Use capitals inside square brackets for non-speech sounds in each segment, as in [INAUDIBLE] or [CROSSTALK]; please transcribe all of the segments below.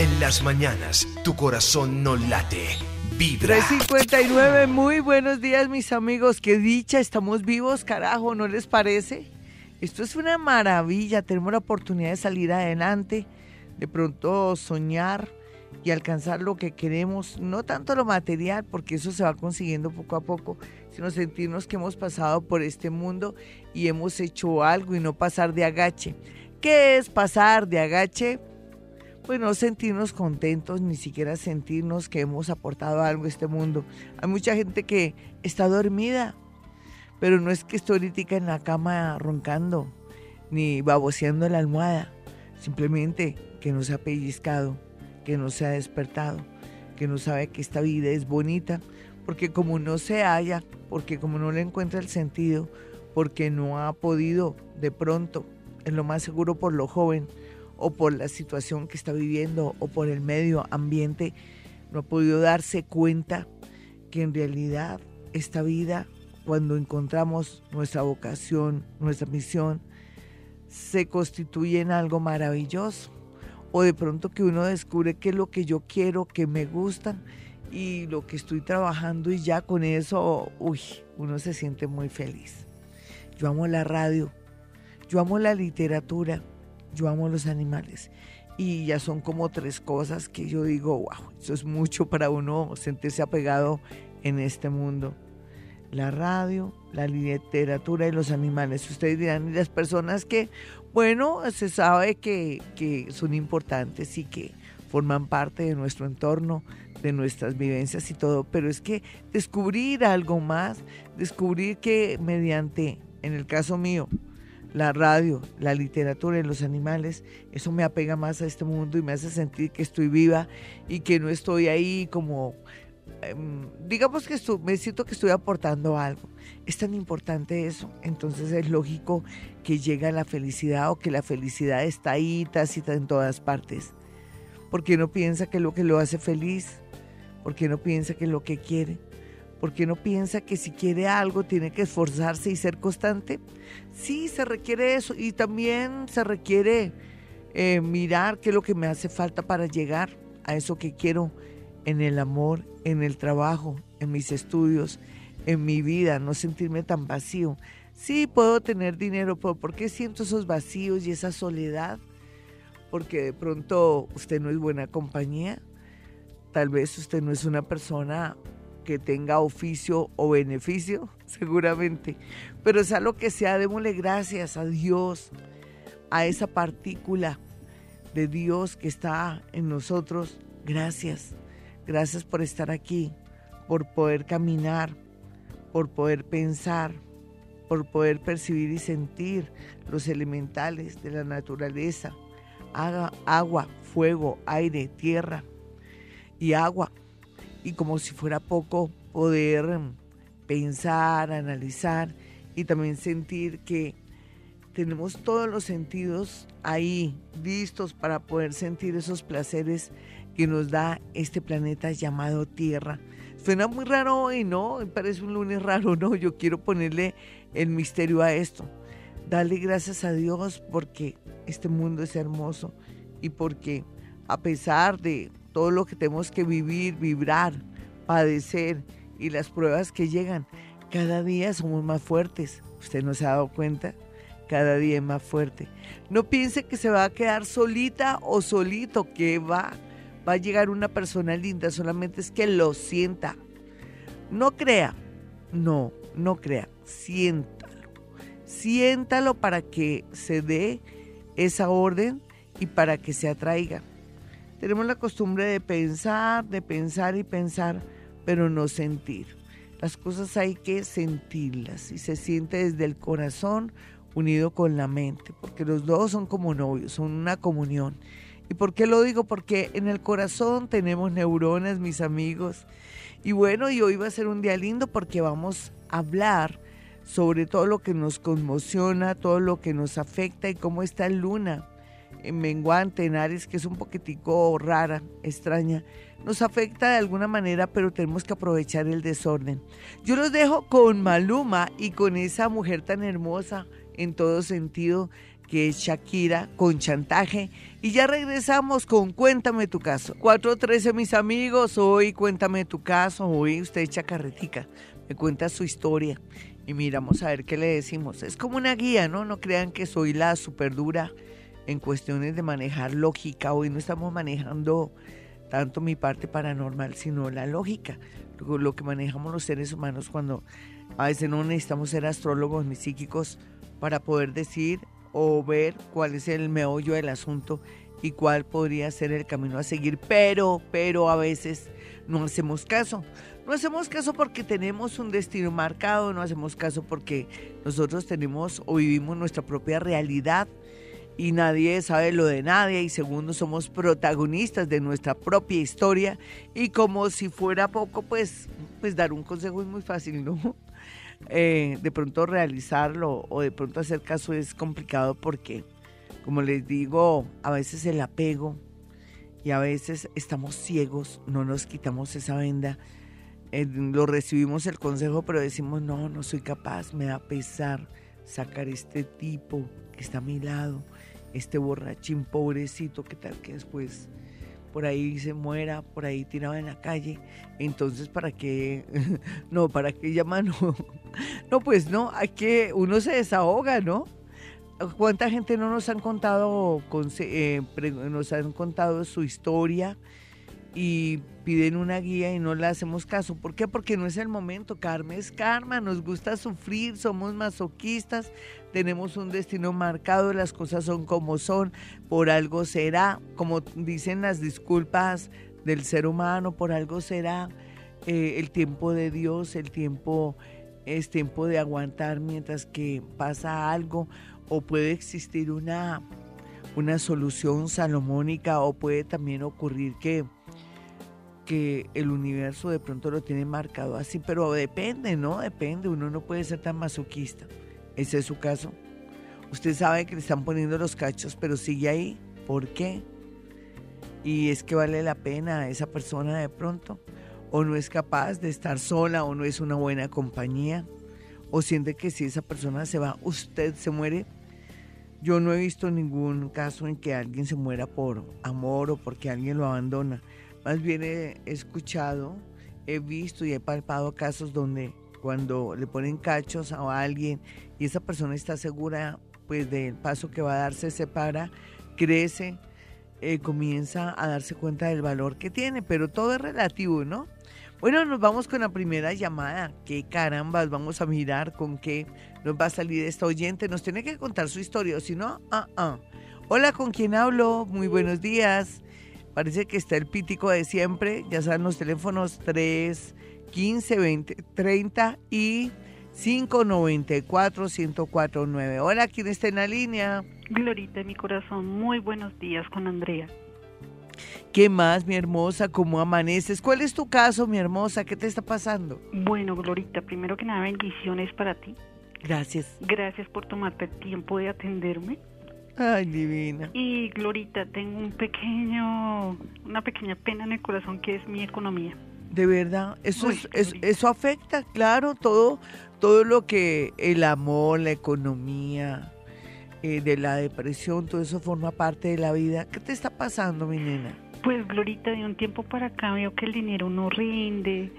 En las mañanas, tu corazón no late. Vibra. 359, muy buenos días mis amigos. Qué dicha, estamos vivos, carajo, ¿no les parece? Esto es una maravilla, tenemos la oportunidad de salir adelante, de pronto soñar y alcanzar lo que queremos, no tanto lo material, porque eso se va consiguiendo poco a poco, sino sentirnos que hemos pasado por este mundo y hemos hecho algo y no pasar de agache. ¿Qué es pasar de agache? Pues no sentirnos contentos, ni siquiera sentirnos que hemos aportado algo a este mundo. Hay mucha gente que está dormida, pero no es que esté ahorita en la cama roncando, ni baboseando la almohada, simplemente que no se ha pellizcado que no se ha despertado, que no sabe que esta vida es bonita, porque como no se halla, porque como no le encuentra el sentido, porque no ha podido de pronto, en lo más seguro por lo joven, o por la situación que está viviendo, o por el medio ambiente, no ha podido darse cuenta que en realidad esta vida, cuando encontramos nuestra vocación, nuestra misión, se constituye en algo maravilloso o de pronto que uno descubre qué es lo que yo quiero, que me gusta y lo que estoy trabajando y ya con eso, uy, uno se siente muy feliz. Yo amo la radio, yo amo la literatura, yo amo los animales y ya son como tres cosas que yo digo, wow, eso es mucho para uno sentirse apegado en este mundo. La radio, la literatura y los animales. Ustedes dirán, y las personas que bueno, se sabe que, son importantes y que forman parte de nuestro entorno, de nuestras vivencias y todo, pero es que descubrir algo más, descubrir que mediante, en el caso mío, la radio, la literatura y los animales, eso me apega más a este mundo y me hace sentir que estoy viva y que no estoy ahí como Em, digamos que me siento que estoy aportando algo. Es tan importante eso, entonces es lógico que llega la felicidad o que la felicidad está ahí tácita en todas partes. Porque no piensa que lo que lo hace feliz, porque no piensa que es lo que quiere, porque no piensa que si quiere algo tiene que esforzarse y ser constante. Sí, se requiere eso y también se requiere eh, mirar qué es lo que me hace falta para llegar a eso que quiero en el amor, en el trabajo, en mis estudios, en mi vida, no sentirme tan vacío. Sí, puedo tener dinero, pero ¿por qué siento esos vacíos y esa soledad? Porque de pronto usted no es buena compañía, tal vez usted no es una persona que tenga oficio o beneficio, [LAUGHS] seguramente, pero sea lo que sea, démosle gracias a Dios, a esa partícula de Dios que está en nosotros, gracias. Gracias por estar aquí, por poder caminar, por poder pensar, por poder percibir y sentir los elementales de la naturaleza, agua, fuego, aire, tierra y agua. Y como si fuera poco, poder mm, pensar, analizar y también sentir que tenemos todos los sentidos ahí listos para poder sentir esos placeres que nos da este planeta llamado Tierra. Suena muy raro hoy, ¿no? Parece un lunes raro, ¿no? Yo quiero ponerle el misterio a esto. Dale gracias a Dios porque este mundo es hermoso y porque a pesar de todo lo que tenemos que vivir, vibrar, padecer y las pruebas que llegan, cada día somos más fuertes. ¿Usted no se ha dado cuenta? Cada día es más fuerte. No piense que se va a quedar solita o solito, que va va a llegar una persona linda, solamente es que lo sienta. No crea, no, no crea, siéntalo. Siéntalo para que se dé esa orden y para que se atraiga. Tenemos la costumbre de pensar, de pensar y pensar, pero no sentir. Las cosas hay que sentirlas y se siente desde el corazón unido con la mente, porque los dos son como novios, son una comunión. ¿Y por qué lo digo? Porque en el corazón tenemos neuronas, mis amigos. Y bueno, y hoy va a ser un día lindo porque vamos a hablar sobre todo lo que nos conmociona, todo lo que nos afecta y cómo está Luna en menguante, en Aries, que es un poquitico rara, extraña. Nos afecta de alguna manera, pero tenemos que aprovechar el desorden. Yo los dejo con Maluma y con esa mujer tan hermosa en todo sentido que es Shakira, con chantaje. Y ya regresamos con Cuéntame tu caso. 413, mis amigos, hoy Cuéntame tu caso, hoy usted echa carretica, me cuenta su historia y miramos a ver qué le decimos. Es como una guía, ¿no? No crean que soy la super dura en cuestiones de manejar lógica. Hoy no estamos manejando tanto mi parte paranormal, sino la lógica, lo que manejamos los seres humanos cuando a veces no necesitamos ser astrólogos ni psíquicos para poder decir o ver cuál es el meollo del asunto y cuál podría ser el camino a seguir, pero, pero a veces no hacemos caso. No hacemos caso porque tenemos un destino marcado, no hacemos caso porque nosotros tenemos o vivimos nuestra propia realidad y nadie sabe lo de nadie y segundo somos protagonistas de nuestra propia historia y como si fuera poco pues pues dar un consejo es muy fácil, ¿no? [LAUGHS] Eh, de pronto realizarlo o de pronto hacer caso es complicado porque, como les digo, a veces el apego y a veces estamos ciegos, no nos quitamos esa venda, eh, lo recibimos el consejo, pero decimos, no, no soy capaz, me da pesar sacar este tipo que está a mi lado, este borrachín pobrecito, que tal que después por ahí se muera, por ahí tirado en la calle. Entonces, ¿para qué? [LAUGHS] no, ¿para qué llaman? [LAUGHS] No, no, pues no, hay que, uno se desahoga, ¿no? ¿Cuánta gente no nos han contado, eh, nos han contado su historia? y piden una guía y no le hacemos caso. ¿Por qué? Porque no es el momento. Karma es karma, nos gusta sufrir, somos masoquistas, tenemos un destino marcado, las cosas son como son, por algo será, como dicen las disculpas del ser humano, por algo será eh, el tiempo de Dios, el tiempo es tiempo de aguantar mientras que pasa algo o puede existir una, una solución salomónica o puede también ocurrir que que el universo de pronto lo tiene marcado así, pero depende, ¿no? Depende, uno no puede ser tan masoquista. Ese es su caso. Usted sabe que le están poniendo los cachos, pero sigue ahí. ¿Por qué? Y es que vale la pena esa persona de pronto, o no es capaz de estar sola, o no es una buena compañía, o siente que si esa persona se va, usted se muere. Yo no he visto ningún caso en que alguien se muera por amor o porque alguien lo abandona. Más bien he escuchado, he visto y he palpado casos donde cuando le ponen cachos a alguien y esa persona está segura pues del paso que va a dar, se separa, crece, eh, comienza a darse cuenta del valor que tiene, pero todo es relativo, ¿no? Bueno, nos vamos con la primera llamada. ¿Qué carambas? Vamos a mirar con qué nos va a salir esta oyente. Nos tiene que contar su historia, o si no, ah, ah. Hola, ¿con quién hablo? Muy buenos días. Parece que está el pítico de siempre. Ya saben los teléfonos 3, 15, 20, 30 y 594 1049. Hola, ¿quién está en la línea? Glorita, mi corazón, muy buenos días con Andrea. ¿Qué más, mi hermosa? ¿Cómo amaneces? ¿Cuál es tu caso, mi hermosa? ¿Qué te está pasando? Bueno, Glorita, primero que nada, bendiciones para ti. Gracias. Gracias por tomarte el tiempo de atenderme. Ay, divina. Y Glorita, tengo un pequeño, una pequeña pena en el corazón que es mi economía. De verdad, eso es, eso afecta, claro, todo, todo lo que el amor, la economía, eh, de la depresión, todo eso forma parte de la vida. ¿Qué te está pasando, mi nena? Pues Glorita, de un tiempo para acá veo que el dinero no rinde,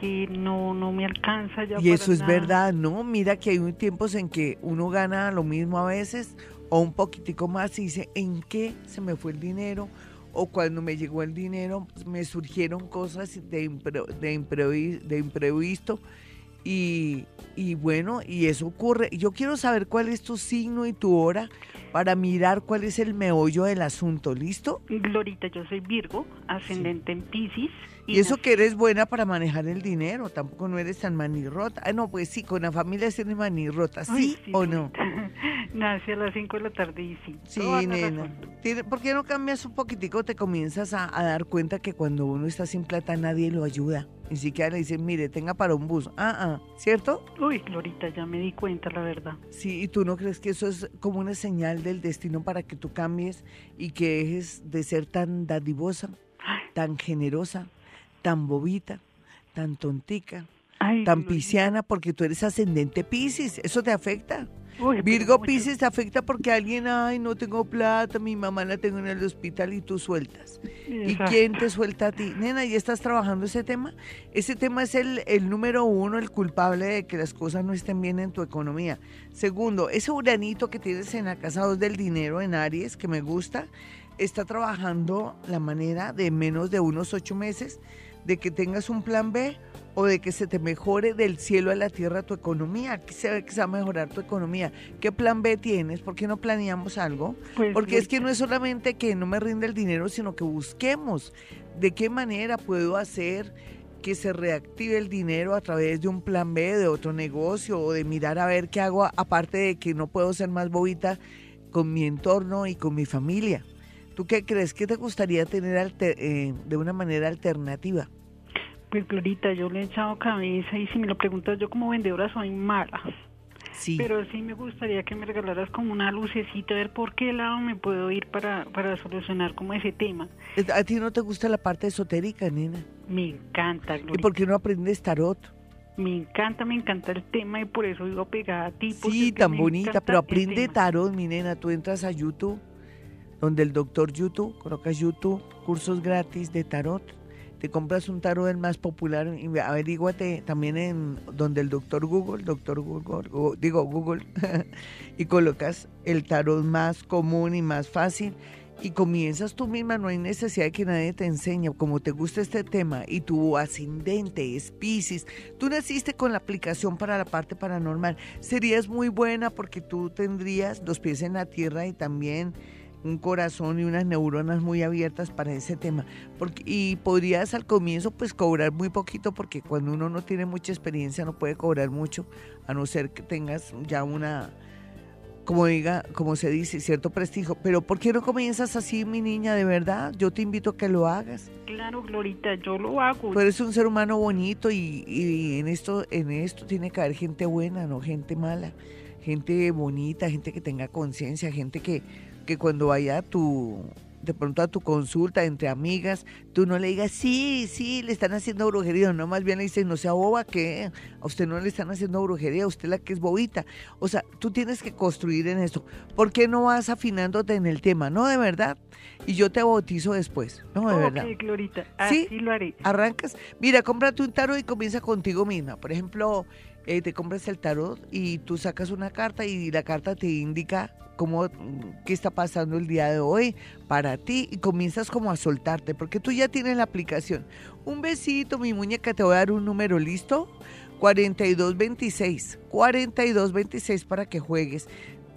que no, no me alcanza ya. Y eso es verdad, ¿no? Mira que hay tiempos en que uno gana lo mismo a veces o un poquitico más y dice, ¿en qué se me fue el dinero? O cuando me llegó el dinero, pues, me surgieron cosas de, de, de imprevisto. Y, y, bueno, y eso ocurre. Yo quiero saber cuál es tu signo y tu hora para mirar cuál es el meollo del asunto. ¿Listo? Glorita, yo soy Virgo, ascendente en Pisces. Y, eso que eres buena para manejar el dinero, tampoco no eres tan manirrota. Ah, no, pues sí, con la familia tienes manirrota, ¿sí, o no? [LAUGHS] Nace a las 5 de la tarde y sí. Sí, nena. ¿Por qué no cambias un poquitico? Te comienzas a, dar cuenta que cuando uno está sin plata nadie lo ayuda. Ni siquiera le dicen, mire, tenga para un bus. Ah, ah, ¿cierto? Uy, Glorita, ya me di cuenta, la verdad. Sí, ¿y tú no crees que eso es como una señal del destino para que tú cambies y que dejes de ser tan dadivosa, tan generosa? Tan bobita, tan tontica, tan pisciana, porque tú eres ascendente Piscis, eso te afecta. Virgo Pisces te afecta porque alguien, ay, no tengo plata, mi mamá la tengo en el hospital y tú sueltas. ¿Y quién te suelta a ti? Nena, ¿y estás trabajando ese tema? Ese tema es el, el número uno, el culpable de que las cosas no estén bien en tu economía. Segundo, ese uranito que tienes en la casa 2 del dinero en Aries, que me gusta, está trabajando la manera de menos de unos ocho meses de que tengas un plan B o de que se te mejore del cielo a la tierra tu economía, que se, que se va a mejorar tu economía. ¿Qué plan B tienes? ¿Por qué no planeamos algo? Pues, Porque es que no es solamente que no me rinde el dinero, sino que busquemos de qué manera puedo hacer que se reactive el dinero a través de un plan B, de otro negocio o de mirar a ver qué hago aparte de que no puedo ser más bobita con mi entorno y con mi familia. ¿Tú qué crees? ¿Qué te gustaría tener alter- eh, de una manera alternativa? Pues Glorita, yo le he echado cabeza y si me lo preguntas yo como vendedora soy mala. Sí. Pero sí me gustaría que me regalaras como una lucecita, a ver por qué lado me puedo ir para, para solucionar como ese tema. ¿A ti no te gusta la parte esotérica, nena? Me encanta, ¿Y Glorita. por qué no aprendes tarot? Me encanta, me encanta el tema y por eso vivo pegada a ti. Sí, tan bonita, pero aprende tarot, mi nena. Tú entras a YouTube, donde el doctor YouTube, colocas YouTube, cursos gratis de tarot. Te compras un tarot el más popular y averíguate también en donde el doctor Google, doctor Google, digo Google, [LAUGHS] y colocas el tarot más común y más fácil y comienzas tú misma, no hay necesidad de que nadie te enseñe, como te gusta este tema y tu ascendente es Pisces, tú naciste con la aplicación para la parte paranormal, serías muy buena porque tú tendrías los pies en la tierra y también un corazón y unas neuronas muy abiertas para ese tema. Porque, y podrías al comienzo pues cobrar muy poquito porque cuando uno no tiene mucha experiencia no puede cobrar mucho, a no ser que tengas ya una, como diga, como se dice, cierto prestigio. Pero ¿por qué no comienzas así, mi niña? De verdad, yo te invito a que lo hagas. Claro, Glorita, yo lo hago. Tú eres un ser humano bonito y, y en esto, en esto tiene que haber gente buena, no gente mala, gente bonita, gente que tenga conciencia, gente que, que cuando vaya tu, de pronto a tu consulta entre amigas, tú no le digas, sí, sí, le están haciendo brujería, no, más bien le dices, no sea boba, que a usted no le están haciendo brujería, a usted la que es bobita. O sea, tú tienes que construir en esto. ¿Por qué no vas afinándote en el tema? No, de verdad. Y yo te bautizo después. No, de verdad. Glorita, Sí. así lo haré. Arrancas, mira, cómprate un tarot y comienza contigo misma. Por ejemplo, eh, te compras el tarot y tú sacas una carta y la carta te indica cómo, mm, qué está pasando el día de hoy para ti y comienzas como a soltarte, porque tú ya tienes la aplicación. Un besito, mi muñeca, te voy a dar un número, ¿listo? 4226, 4226 para que juegues.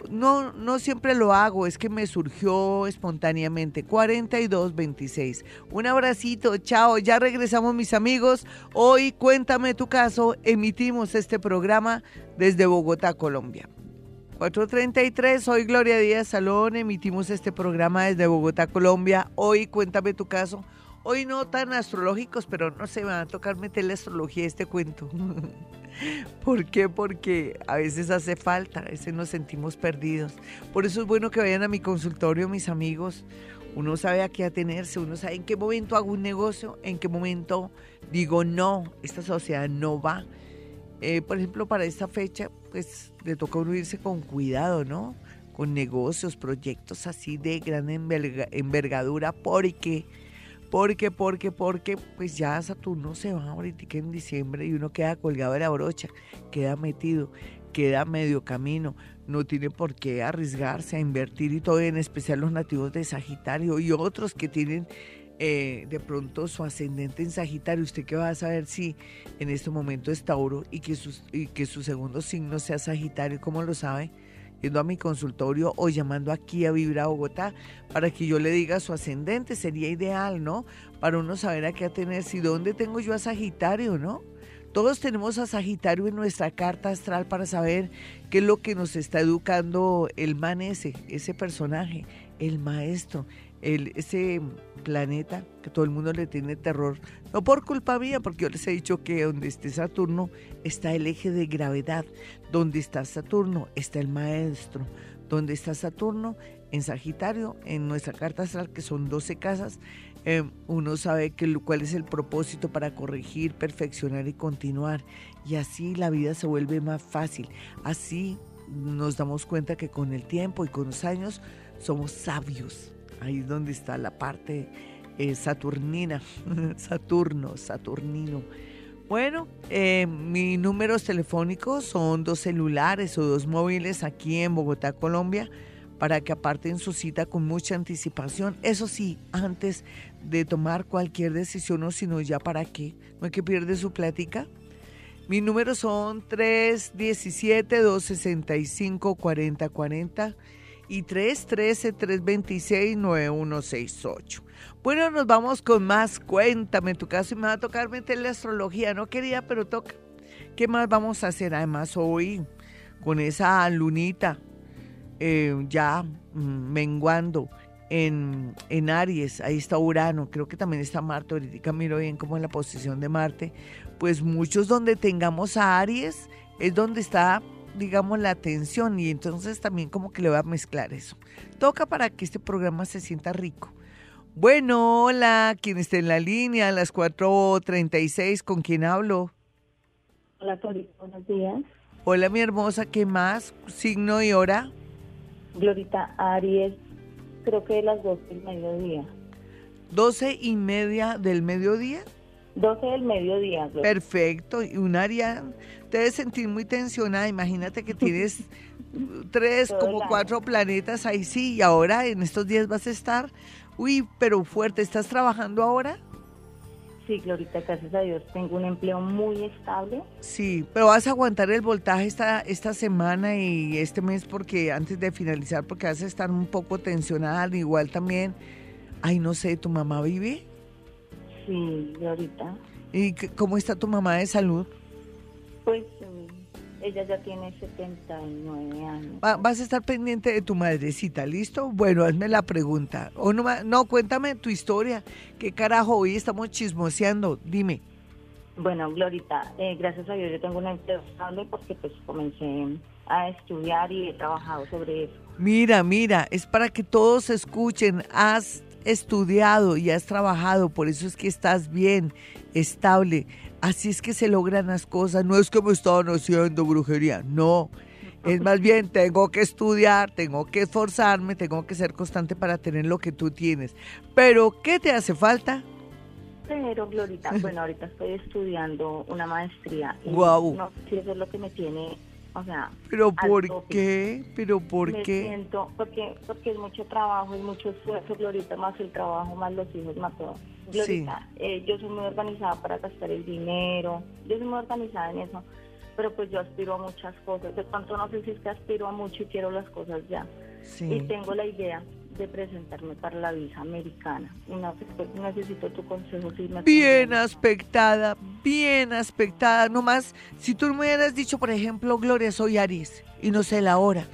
No, no siempre lo hago, es que me surgió espontáneamente. 4226. Un abracito, chao. Ya regresamos, mis amigos. Hoy, cuéntame tu caso. Emitimos este programa desde Bogotá, Colombia. 433, soy Gloria Díaz Salón. Emitimos este programa desde Bogotá, Colombia. Hoy, cuéntame tu caso. Hoy no tan astrológicos, pero no se me va a tocar meter la astrología a este cuento. [LAUGHS] ¿Por qué? Porque a veces hace falta, a veces nos sentimos perdidos. Por eso es bueno que vayan a mi consultorio, mis amigos. Uno sabe a qué atenerse, uno sabe en qué momento hago un negocio, en qué momento digo no, esta sociedad no va. Eh, por ejemplo, para esta fecha, pues le toca uno irse con cuidado, ¿no? Con negocios, proyectos así de gran enverga- envergadura, porque porque, porque, porque, pues ya Saturno se va ahorita en diciembre y uno queda colgado de la brocha, queda metido, queda medio camino, no tiene por qué arriesgarse a invertir y todo, en especial los nativos de Sagitario y otros que tienen eh, de pronto su ascendente en Sagitario. ¿Usted qué va a saber si en este momento es Tauro y que, y que su segundo signo sea Sagitario? ¿Cómo lo sabe? Yendo a mi consultorio o llamando aquí a Vibra Bogotá para que yo le diga su ascendente, sería ideal, ¿no? Para uno saber a qué atenerse y dónde tengo yo a Sagitario, ¿no? Todos tenemos a Sagitario en nuestra carta astral para saber qué es lo que nos está educando el man ese, ese personaje, el maestro, el, ese planeta que todo el mundo le tiene terror. No por culpa mía, porque yo les he dicho que donde esté Saturno está el eje de gravedad. Donde está Saturno está el maestro. Donde está Saturno en Sagitario, en nuestra carta astral, que son 12 casas, eh, uno sabe que, cuál es el propósito para corregir, perfeccionar y continuar. Y así la vida se vuelve más fácil. Así nos damos cuenta que con el tiempo y con los años somos sabios. Ahí es donde está la parte eh, saturnina, [LAUGHS] Saturno, Saturnino. Bueno, eh, mis números telefónicos son dos celulares o dos móviles aquí en Bogotá, Colombia, para que aparten su cita con mucha anticipación. Eso sí, antes de tomar cualquier decisión o si no, ya para qué. No hay que perder su plática. Mis números son 317-265-4040 y 313-326-9168. Bueno, nos vamos con más. Cuéntame tu caso y me va a tocar meterle astrología. No quería, pero toca. ¿Qué más vamos a hacer? Además, hoy, con esa lunita eh, ya mm, menguando en, en, Aries, ahí está Urano, creo que también está Marte, ahorita miro bien como en la posición de Marte, pues muchos donde tengamos a Aries es donde está digamos, la atención y entonces también como que le voy a mezclar eso. Toca para que este programa se sienta rico. Bueno, hola, quien está en la línea a las 4.36, ¿con quién hablo? Hola, Tori, buenos días. Hola, mi hermosa, ¿qué más? ¿Signo y hora? Glorita Aries, creo que de las 12 del mediodía. ¿12 y media del mediodía? 12 del mediodía. Perfecto. Y un área te debes sentir muy tensionada. Imagínate que tienes [LAUGHS] tres, como cuatro planetas ahí sí, y ahora en estos días vas a estar, uy, pero fuerte. ¿Estás trabajando ahora? Sí, Glorita, gracias a Dios tengo un empleo muy estable. Sí, pero vas a aguantar el voltaje esta, esta semana y este mes porque antes de finalizar, porque vas a estar un poco tensionada, igual también, ay, no sé, ¿tu mamá vive? Sí, ahorita. ¿Y cómo está tu mamá de salud? Pues mm, ella ya tiene 79 años. vas a estar pendiente de tu madrecita, ¿listo? Bueno, hazme la pregunta. O no, no, cuéntame tu historia. ¿Qué carajo hoy estamos chismoseando? Dime. Bueno, Glorita, eh, gracias a Dios yo tengo una empleo estable porque pues comencé a estudiar y he trabajado sobre eso. Mira, mira, es para que todos escuchen. Has estudiado y has trabajado, por eso es que estás bien, estable. Así es que se logran las cosas. No es que me estaban haciendo brujería, no. Es más bien, tengo que estudiar, tengo que esforzarme, tengo que ser constante para tener lo que tú tienes. Pero, ¿qué te hace falta? Pero, Glorita, [LAUGHS] bueno, ahorita estoy estudiando una maestría. Y wow. No sé eso es lo que me tiene o sea, ¿Pero por qué? ¿Pero por me qué? Siento, porque, porque es mucho trabajo, es mucho esfuerzo, Glorita, más el trabajo, más los hijos, más todo. Glorita, eh, yo soy muy organizada para gastar el dinero, yo soy muy organizada en eso, pero pues yo aspiro a muchas cosas. De pronto no sé si es que aspiro a mucho y quiero las cosas ya. Y tengo la idea de presentarme para la visa americana. No, necesito tu consejo. Si bien aspectada, bien aspectada. Nomás, si tú me hubieras dicho, por ejemplo, Gloria, soy Aries y no sé la hora.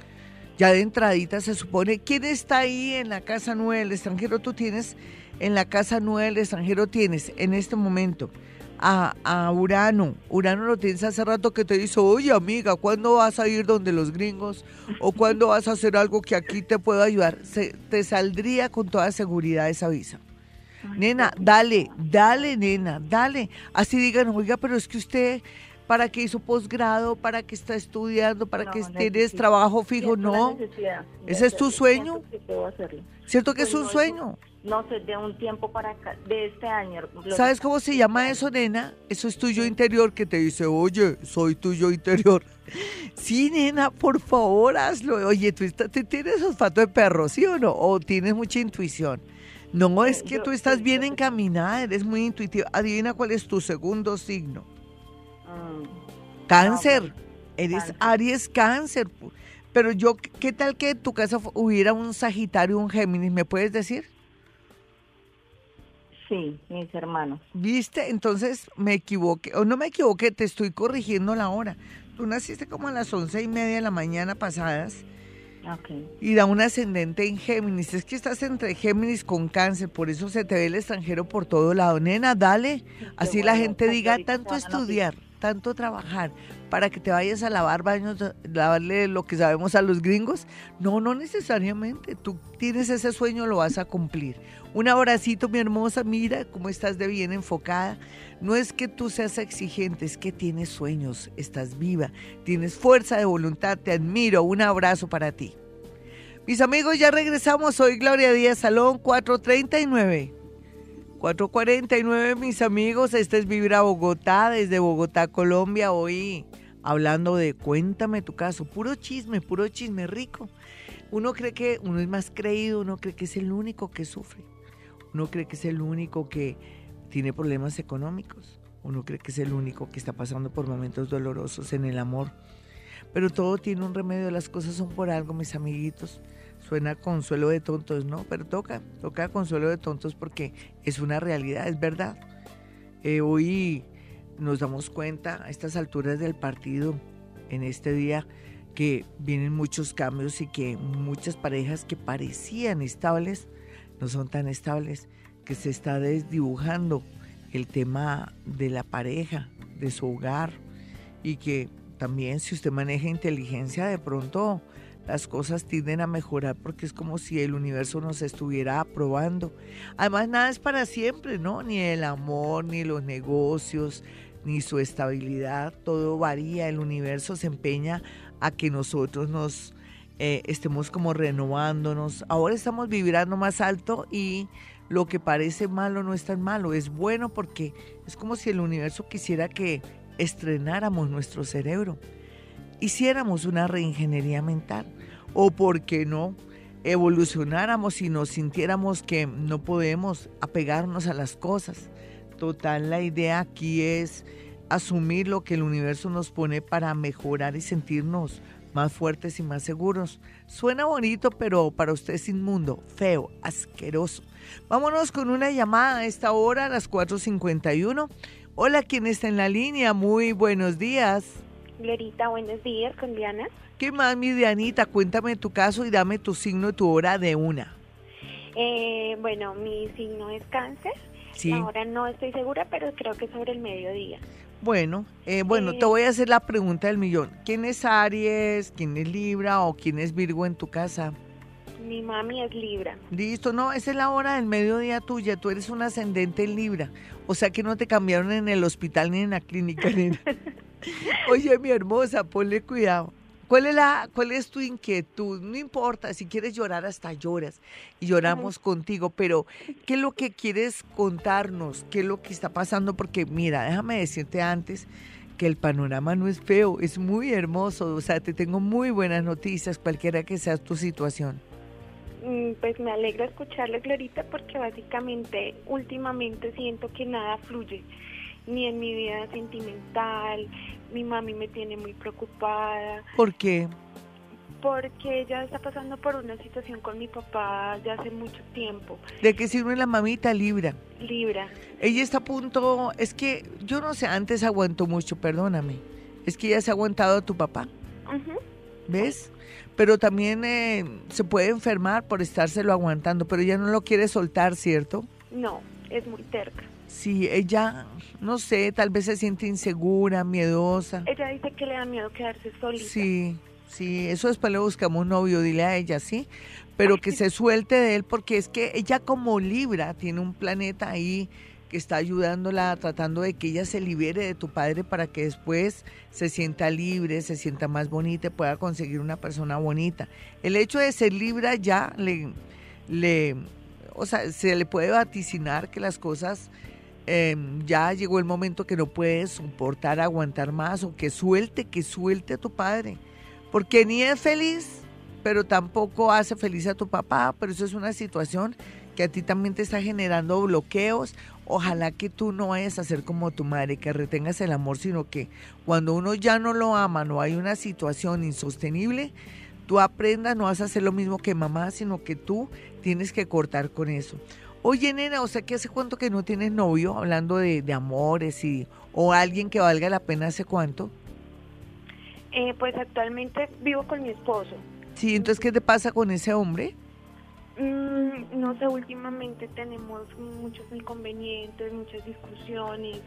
Ya de entradita se supone, ¿quién está ahí en la casa nueva del extranjero? Tú tienes, en la casa nueva del extranjero tienes, en este momento, a, Urano. Urano lo tienes hace rato que te dice, oye amiga, ¿cuándo vas a ir donde los gringos? ¿O cuándo vas a hacer algo que aquí te pueda ayudar? Se, te saldría con toda seguridad esa visa. nena, dale, dale, nena, dale. Así digan, oiga, pero es que usted, ¿para qué hizo posgrado? ¿Para qué está estudiando? ¿Para qué tienes trabajo fijo? No. ¿Ese es tu sueño? ¿Cierto que es un sueño? No sé, de un tiempo para acá, de este año. ¿Sabes cómo se llama eso, nena? Eso es tuyo interior que te dice, oye, soy tuyo interior. [LAUGHS] Sí, nena, por favor, hazlo. Oye, tú, tienes olfato de perro, ¿sí o no? ¿O tienes mucha intuición? No, es que tú estás bien encaminada, eres muy intuitiva. Adivina cuál es tu segundo signo. Mm. Cáncer. eres Aries Cáncer. Pero yo, ¿qué tal que en tu casa hubiera un Sagitario, un Géminis? ¿Me puedes decir? Sí, mis hermanos. ¿Viste? Entonces me equivoqué, o no me equivoqué, te estoy corrigiendo la hora. Tú naciste como a las once y media de la mañana pasadas. Okay. Y da un ascendente en Géminis. Es que estás entre Géminis con cáncer, por eso se te ve el extranjero por todo lado. Nena, dale. Así la gente diga, tanto estudiar, tanto trabajar para que te vayas a lavar baños, lavarle lo que sabemos a los gringos. No, no necesariamente. Tú tienes ese sueño, lo vas a cumplir. Un abracito, mi hermosa. Mira cómo estás de bien enfocada. No es que tú seas exigente, es que tienes sueños, estás viva, tienes fuerza de voluntad. Te admiro. Un abrazo para ti. Mis amigos, ya regresamos. Hoy Gloria Díaz Salón 439. 449, mis amigos. Este es Vibra Bogotá, desde Bogotá, Colombia. Hoy hablando de cuéntame tu caso. Puro chisme, puro chisme rico. Uno cree que uno es más creído, uno cree que es el único que sufre. Uno cree que es el único que tiene problemas económicos. Uno cree que es el único que está pasando por momentos dolorosos en el amor. Pero todo tiene un remedio, las cosas son por algo, mis amiguitos. Suena consuelo de tontos, ¿no? Pero toca, toca consuelo de tontos porque es una realidad, es verdad. Eh, hoy nos damos cuenta a estas alturas del partido, en este día, que vienen muchos cambios y que muchas parejas que parecían estables no son tan estables, que se está desdibujando el tema de la pareja, de su hogar y que también si usted maneja inteligencia de pronto las cosas tienden a mejorar porque es como si el universo nos estuviera aprobando. Además, nada es para siempre, ¿no? Ni el amor, ni los negocios, ni su estabilidad, todo varía. El universo se empeña a que nosotros nos eh, estemos como renovándonos. Ahora estamos vibrando más alto y lo que parece malo no es tan malo, es bueno porque es como si el universo quisiera que estrenáramos nuestro cerebro hiciéramos una reingeniería mental o, ¿por qué no?, evolucionáramos y nos sintiéramos que no podemos apegarnos a las cosas. Total, la idea aquí es asumir lo que el universo nos pone para mejorar y sentirnos más fuertes y más seguros. Suena bonito, pero para usted es inmundo, feo, asqueroso. Vámonos con una llamada a esta hora, a las 4.51. Hola, ¿quién está en la línea? Muy buenos días. Buenos días, con Diana. ¿Qué más, mi Dianita? Cuéntame tu caso y dame tu signo y tu hora de una. Eh, bueno, mi signo es cáncer. Sí. Ahora no estoy segura, pero creo que sobre el mediodía. Bueno, eh, bueno, te voy a hacer la pregunta del millón. ¿Quién es Aries? ¿Quién es Libra? ¿O quién es Virgo en tu casa? Mi mami es Libra. Listo, no, esa es la hora del mediodía tuya. Tú eres un ascendente en Libra. O sea que no te cambiaron en el hospital ni en la clínica. [LAUGHS] Oye, mi hermosa, ponle cuidado. ¿Cuál es, la, ¿Cuál es tu inquietud? No importa, si quieres llorar, hasta lloras y lloramos contigo, pero ¿qué es lo que quieres contarnos? ¿Qué es lo que está pasando? Porque mira, déjame decirte antes que el panorama no es feo, es muy hermoso, o sea, te tengo muy buenas noticias, cualquiera que sea tu situación. Mm, pues me alegra escucharle, Glorita, porque básicamente últimamente siento que nada fluye ni en mi vida sentimental. Mi mami me tiene muy preocupada. ¿Por qué? Porque ella está pasando por una situación con mi papá ya hace mucho tiempo. ¿De qué sirve la mamita Libra? Libra. Ella está a punto, es que yo no sé, antes aguantó mucho, perdóname. Es que ella se ha aguantado a tu papá. ¿Ves? Pero también eh, se puede enfermar por estárselo aguantando, pero ella no lo quiere soltar, ¿cierto? No, es muy terca. Sí, ella, no sé, tal vez se siente insegura, miedosa. Ella dice que le da miedo quedarse solita. Sí, sí, eso después le buscamos un novio, dile a ella, sí, pero que se suelte de él porque es que ella como Libra tiene un planeta ahí que está ayudándola, tratando de que ella se libere de tu padre para que después se sienta libre, se sienta más bonita y pueda conseguir una persona bonita. El hecho de ser Libra ya le, le, o sea, se le puede vaticinar que las cosas Em, ya llegó el momento que no puedes soportar, aguantar más o que suelte, que suelte a tu padre. Porque ni es feliz, pero tampoco hace feliz a tu papá, pero eso es una situación que a ti también te está generando bloqueos. Ojalá que tú no vayas a ser como tu madre, que retengas el amor, sino que cuando uno ya no lo ama, no hay una situación insostenible, tú aprendas, no vas a hacer lo mismo que mamá, sino que tú tienes que cortar con eso. Oye, nena, o sea, que hace cuánto que no tienes novio, hablando de, amores y o alguien que valga la pena hace cuánto? Eh, pues actualmente vivo con mi esposo. Sí, entonces, ¿qué te pasa con ese hombre? Mm, no sé, últimamente tenemos muchos inconvenientes, muchas discusiones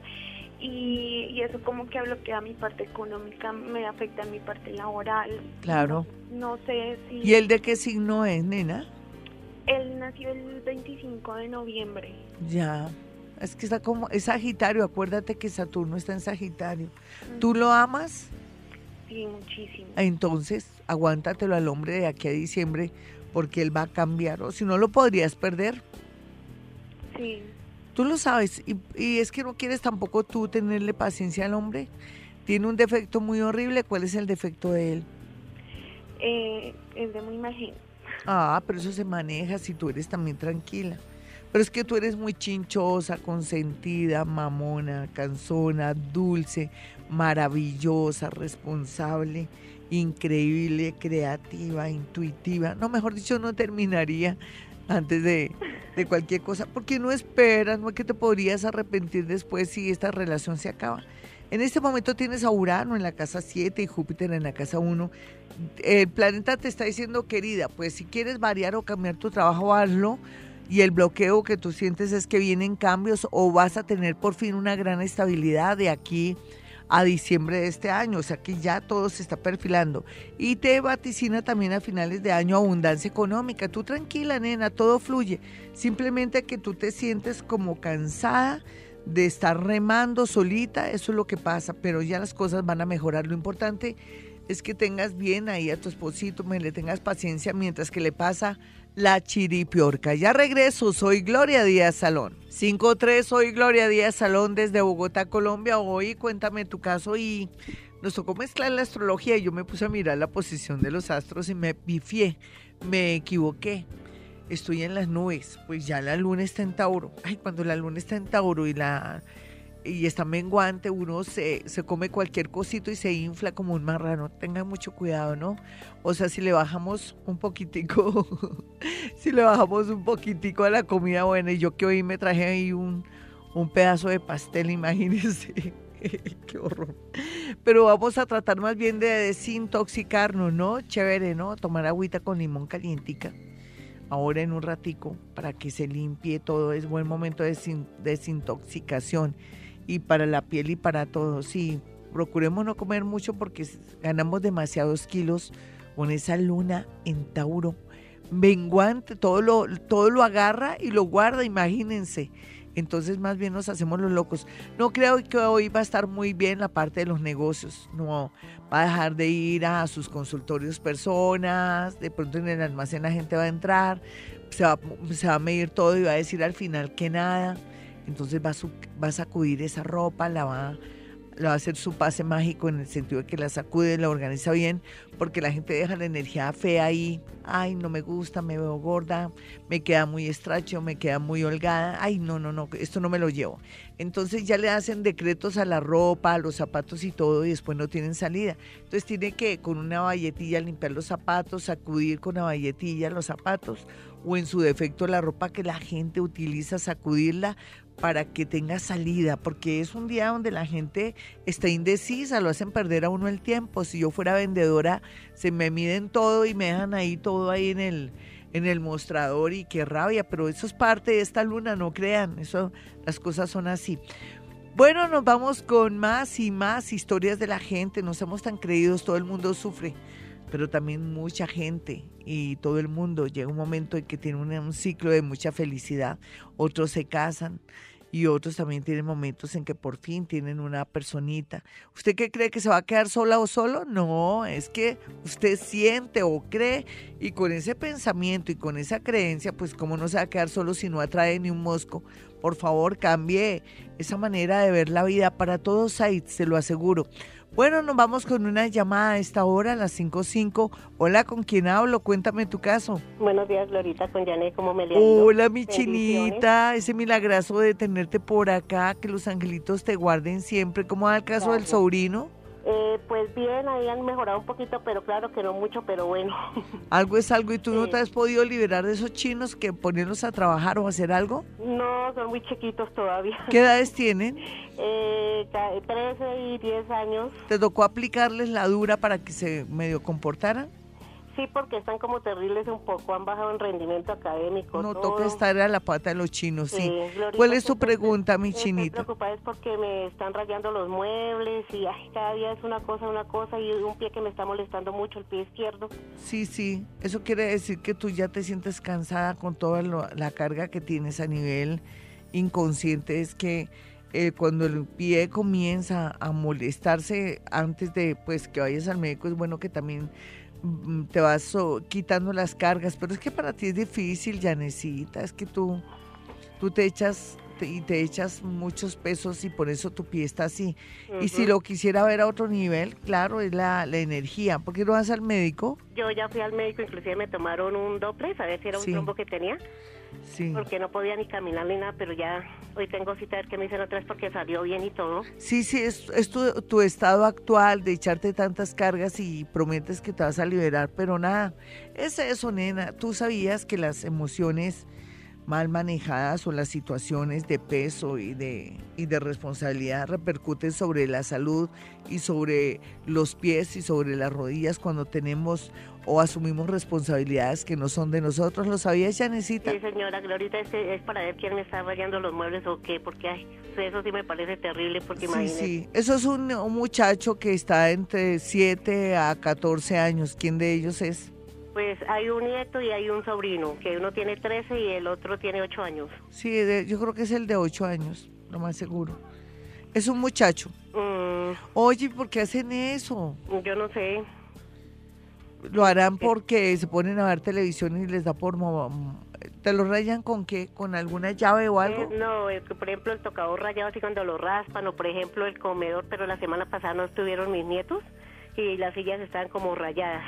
y, eso como que bloquea mi parte económica, me afecta mi parte laboral. Claro. No, sé si... ¿Y él de qué signo es, nena? Él nació el 25 de noviembre. Ya. Es que está como, es Sagitario, acuérdate que Saturno está en Sagitario. ¿Tú lo amas? Sí, muchísimo. Entonces, aguántatelo al hombre de aquí a diciembre porque él va a cambiar, o si no lo podrías perder. Sí. Tú lo sabes, y, es que no quieres tampoco tú tenerle paciencia al hombre. Tiene un defecto muy horrible. ¿Cuál es el defecto de él? Eh, es de muy imagen. Ah, pero eso se maneja si tú eres también tranquila. Pero es que tú eres muy chinchosa, consentida, mamona, cansona, dulce, maravillosa, responsable, increíble, creativa, intuitiva. No, mejor dicho, no terminaría antes de, cualquier cosa, porque no esperas, no es que te podrías arrepentir después si esta relación se acaba. En este momento tienes a Urano en la casa 7 y Júpiter en la casa 1. El planeta te está diciendo, querida, pues si quieres variar o cambiar tu trabajo, hazlo. Y el bloqueo que tú sientes es que vienen cambios o vas a tener por fin una gran estabilidad de aquí a diciembre de este año, o sea que ya todo se está perfilando. Y te vaticina también a finales de año abundancia económica. Tú tranquila, nena, todo fluye. Simplemente que tú te sientes como cansada de estar remando solita, eso es lo que pasa, pero ya las cosas van a mejorar. Lo importante es que tengas bien ahí a tu esposito, me le tengas paciencia mientras que le pasa la chiripiorca. Ya regreso, soy Gloria Díaz Salón. 5-3, soy Gloria Díaz Salón desde Bogotá, Colombia. Hoy cuéntame tu caso y nos tocó mezclar la astrología y yo me puse a mirar la posición de los astros y me pifié, me equivoqué. Estoy en las nubes, pues ya la luna está en Tauro. Ay, cuando la luna está en Tauro y la y está menguante, uno se, se come cualquier cosito y se infla como un marrano. Tengan mucho cuidado, ¿no? O sea, si le bajamos un poquitico, [LAUGHS] si le bajamos un poquitico a la comida buena, y yo que hoy me traje ahí un, un pedazo de pastel, [LAUGHS] imagínense. Qué horror. Pero vamos a tratar más bien de desintoxicarnos, ¿no? Chévere, ¿no? Tomar agüita con limón calientica. Ahora en un ratico para que se limpie todo. Es buen momento de desintoxicación y para la piel y para todo. Sí, procuremos no comer mucho porque ganamos demasiados kilos con esa luna en Tauro. Menguante, todo lo, todo lo agarra y lo guarda, imagínense. Entonces más bien nos hacemos los locos. No creo que hoy va a estar muy bien la parte de los negocios. No, va a dejar de ir a sus consultorios personas. De pronto en el almacén la gente va a entrar. Se va, se va a medir todo y va a decir al final que nada. Entonces va a, va a sacudir esa ropa, la va, va a hacer su pase mágico en el sentido de que la sacude, la organiza bien, porque la gente deja la energía fea ahí. Ay, no me gusta, me veo gorda, me queda muy estrecho, me queda muy holgada. Ay, no, no, no, esto no me lo llevo. Entonces ya le hacen decretos a la ropa, a los zapatos y todo, y después no tienen salida. Entonces tiene que con una valletilla limpiar los zapatos, sacudir con la valletilla los zapatos, o en su defecto la ropa que la gente utiliza, sacudirla para que tenga salida, porque es un día donde la gente está indecisa, lo hacen perder a uno el tiempo. Si yo fuera vendedora, se me miden todo y me dejan ahí todo ahí en el, en el mostrador y qué rabia, pero eso es parte de esta luna, no crean, eso, las cosas son así. Bueno, nos vamos con más y más historias de la gente, no somos tan creídos, todo el mundo sufre, pero también mucha gente y todo el mundo llega un momento en que tiene un ciclo de mucha felicidad, otros se casan, y otros también tienen momentos en que por fin tienen una personita. ¿Usted qué cree que se va a quedar sola o solo? No, es que usted siente o cree y con ese pensamiento y con esa creencia, pues cómo no se va a quedar solo si no atrae ni un mosco. Por favor, cambie esa manera de ver la vida para todos ahí, se lo aseguro. Bueno, nos vamos con una llamada a esta hora, a las 5.05. Hola, ¿con quién hablo? Cuéntame tu caso. Buenos días, Glorita, con Janet, ¿cómo me le Hola, mi chinita, ese milagroso de tenerte por acá, que los angelitos te guarden siempre. ¿Cómo va el caso del sobrino? Eh, pues bien, ahí han mejorado un poquito, pero claro que no mucho, pero bueno. [LAUGHS] Algo es algo. ¿Y tú no te has podido liberar de esos chinos que ponerlos a trabajar o hacer algo? No, son muy chiquitos todavía. ¿Qué edades tienen? [LAUGHS] Eh, 13 y 10 años. ¿Te tocó aplicarles la dura para que se medio comportaran? Sí, porque están como terribles un poco, han bajado en rendimiento académico. No todo. toca estar a la pata de los chinos, sí. Sí, Glorita, ¿Cuál es tu pregunta, mi Estoy chinita? preocupada es porque me están rayando los muebles y ay, cada día es una cosa, una cosa y un pie que me está molestando mucho, el pie izquierdo. Sí, sí, eso quiere decir que tú ya te sientes cansada con toda lo- la carga que tienes a nivel inconsciente. Es que eh, cuando el pie comienza a molestarse antes de pues que vayas al médico, es bueno que también te vas so- quitando las cargas. Pero es que para ti es difícil, ya necesitas, es que tú, tú te echas te- y te echas muchos pesos y por eso tu pie está así. Y si lo quisiera ver a otro nivel, claro, es la, la energía. ¿Por qué no vas al médico? Yo ya fui al médico, inclusive me tomaron un doble, a ver si era un Sí. trombo que tenía, Sí. porque no podía ni caminar ni nada, pero ya hoy tengo cita a ver qué me dicen otra vez porque salió bien y todo. Sí, sí, es, es tu, tu estado actual de echarte tantas cargas y prometes que te vas a liberar, pero nada, es eso, nena. Tú sabías que las emociones mal manejadas o las situaciones de peso y de, y de responsabilidad repercuten sobre la salud y sobre los pies y sobre las rodillas cuando tenemos o asumimos responsabilidades que no son de nosotros. ¿Lo sabías, Janecita? Sí, señora, este es para ver quién me está rayando los muebles o qué, porque ay, eso sí me parece terrible, porque Sí, sí. Eso es un, un muchacho que está entre 7 a 14 años. ¿Quién de ellos es? Pues hay un nieto y hay un sobrino, que uno tiene 13 y el otro tiene 8 años. Sí, de- yo creo que es el de 8 años, lo más seguro. Es un muchacho. Mm, Oye, ¿por qué hacen eso? yo no sé. Lo harán porque se ponen a ver televisión y les da por... ¿Te lo rayan con qué? ¿Con alguna llave o algo? Eh, no, por ejemplo, el tocador rayado así cuando lo raspan, o por ejemplo el comedor, pero la semana pasada no estuvieron mis nietos y las sillas estaban como rayadas.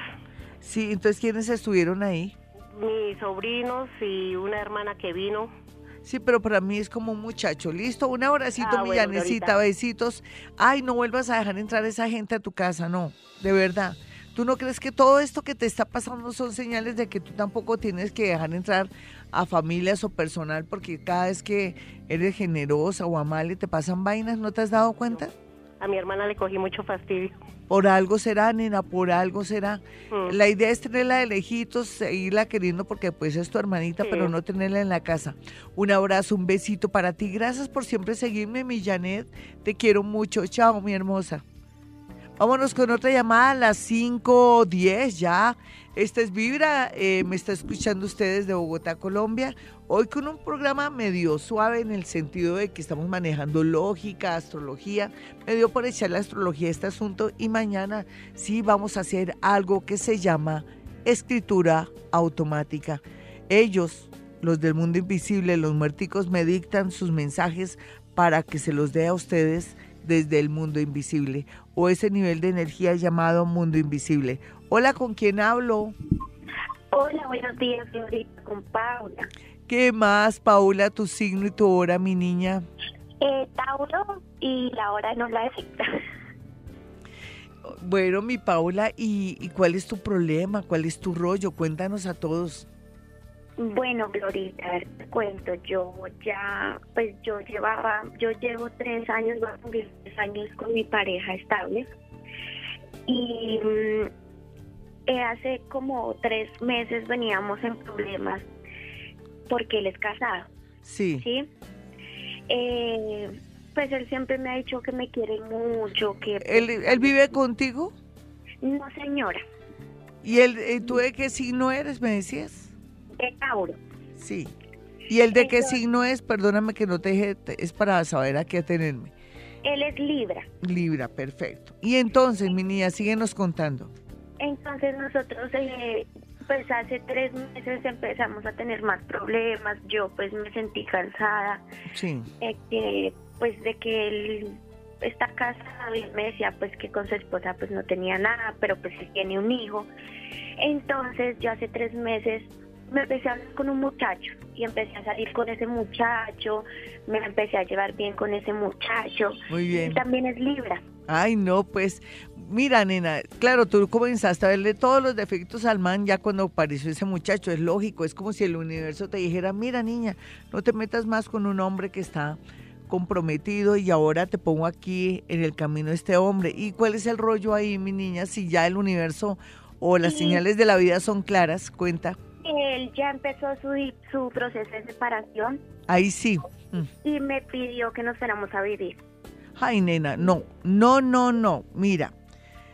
Sí, entonces ¿quiénes estuvieron ahí? Mis sobrinos y una hermana que vino. Sí, pero para mí es como un muchacho. Listo, un abracito, Ah, mi bueno, besitos. Ay, no vuelvas a dejar entrar esa gente a tu casa, no, de verdad. ¿Tú no crees que todo esto que te está pasando son señales de que tú tampoco tienes que dejar entrar a familias o personal porque cada vez que eres generosa o amable te pasan vainas, ¿no te has dado cuenta? A mi hermana le cogí mucho fastidio. Por algo será, nena, por algo será. Mm. La idea es tenerla de lejitos, seguirla queriendo porque pues es tu hermanita, Sí. pero no tenerla en la casa. Un abrazo, un besito para ti. Gracias por siempre seguirme, mi Janet. Te quiero mucho. Chao, mi hermosa. Vámonos con otra llamada a las 5.10 ya. Esta es Vibra, eh, me está escuchando ustedes de Bogotá, Colombia. Hoy con un programa medio suave en el sentido de que estamos manejando lógica, astrología. Me dio por echar la astrología a este asunto y mañana sí vamos a hacer algo que se llama escritura automática. Ellos, los del mundo invisible, los muerticos, me dictan sus mensajes para que se los dé a ustedes desde el mundo invisible o ese nivel de energía llamado mundo invisible. Hola, ¿con quién hablo? Hola, buenos días, señorita, con Paula. ¿Qué más, Paula, tu signo y tu hora, mi niña? Eh, Tauro y la hora no la afecta. [LAUGHS] Bueno, mi Paula, ¿y, y cuál es tu problema? ¿Cuál es tu rollo? Cuéntanos a todos. Bueno, Glorita, a ver, te cuento, yo ya, pues yo llevaba, yo llevo tres años, voy a cumplir tres años con mi pareja estable. Y mm, eh, hace como tres meses veníamos en problemas porque él es casado, Sí. ¿sí? Eh, pues él siempre me ha dicho que me quiere mucho, que... ¿Él, él vive contigo? No, señora, ¿Y él, tú de qué signo eres, me decías? de Tauro. Sí. ¿Y el de qué signo es? Perdóname que no te dije, es para saber a qué atenerme. Él es Libra. Libra, perfecto. Y entonces, mi niña, síguenos contando. Entonces nosotros, eh, pues hace tres meses empezamos a tener más problemas. Yo pues me sentí cansada, Sí. eh, que, pues de que él está casado y me decía pues que con su esposa pues no tenía nada, pero pues él tiene un hijo. Entonces yo hace tres meses me empecé a hablar con un muchacho y empecé a salir con ese muchacho, me empecé a llevar bien con ese muchacho. Muy bien. Y también es Libra. Ay, no, pues, mira, nena, claro, tú comenzaste a verle todos los defectos al man ya cuando apareció ese muchacho, es lógico, es como si el universo te dijera, mira, niña, no te metas más con un hombre que está comprometido y ahora te pongo aquí en el camino este hombre. ¿Y cuál es el rollo ahí, mi niña? Si ya el universo o las señales de la vida son claras, cuenta. Él ya empezó su, su proceso de separación. Ahí sí. Mm. Y me pidió que nos fuéramos a vivir. Ay, nena, no, no, no, no. Mira,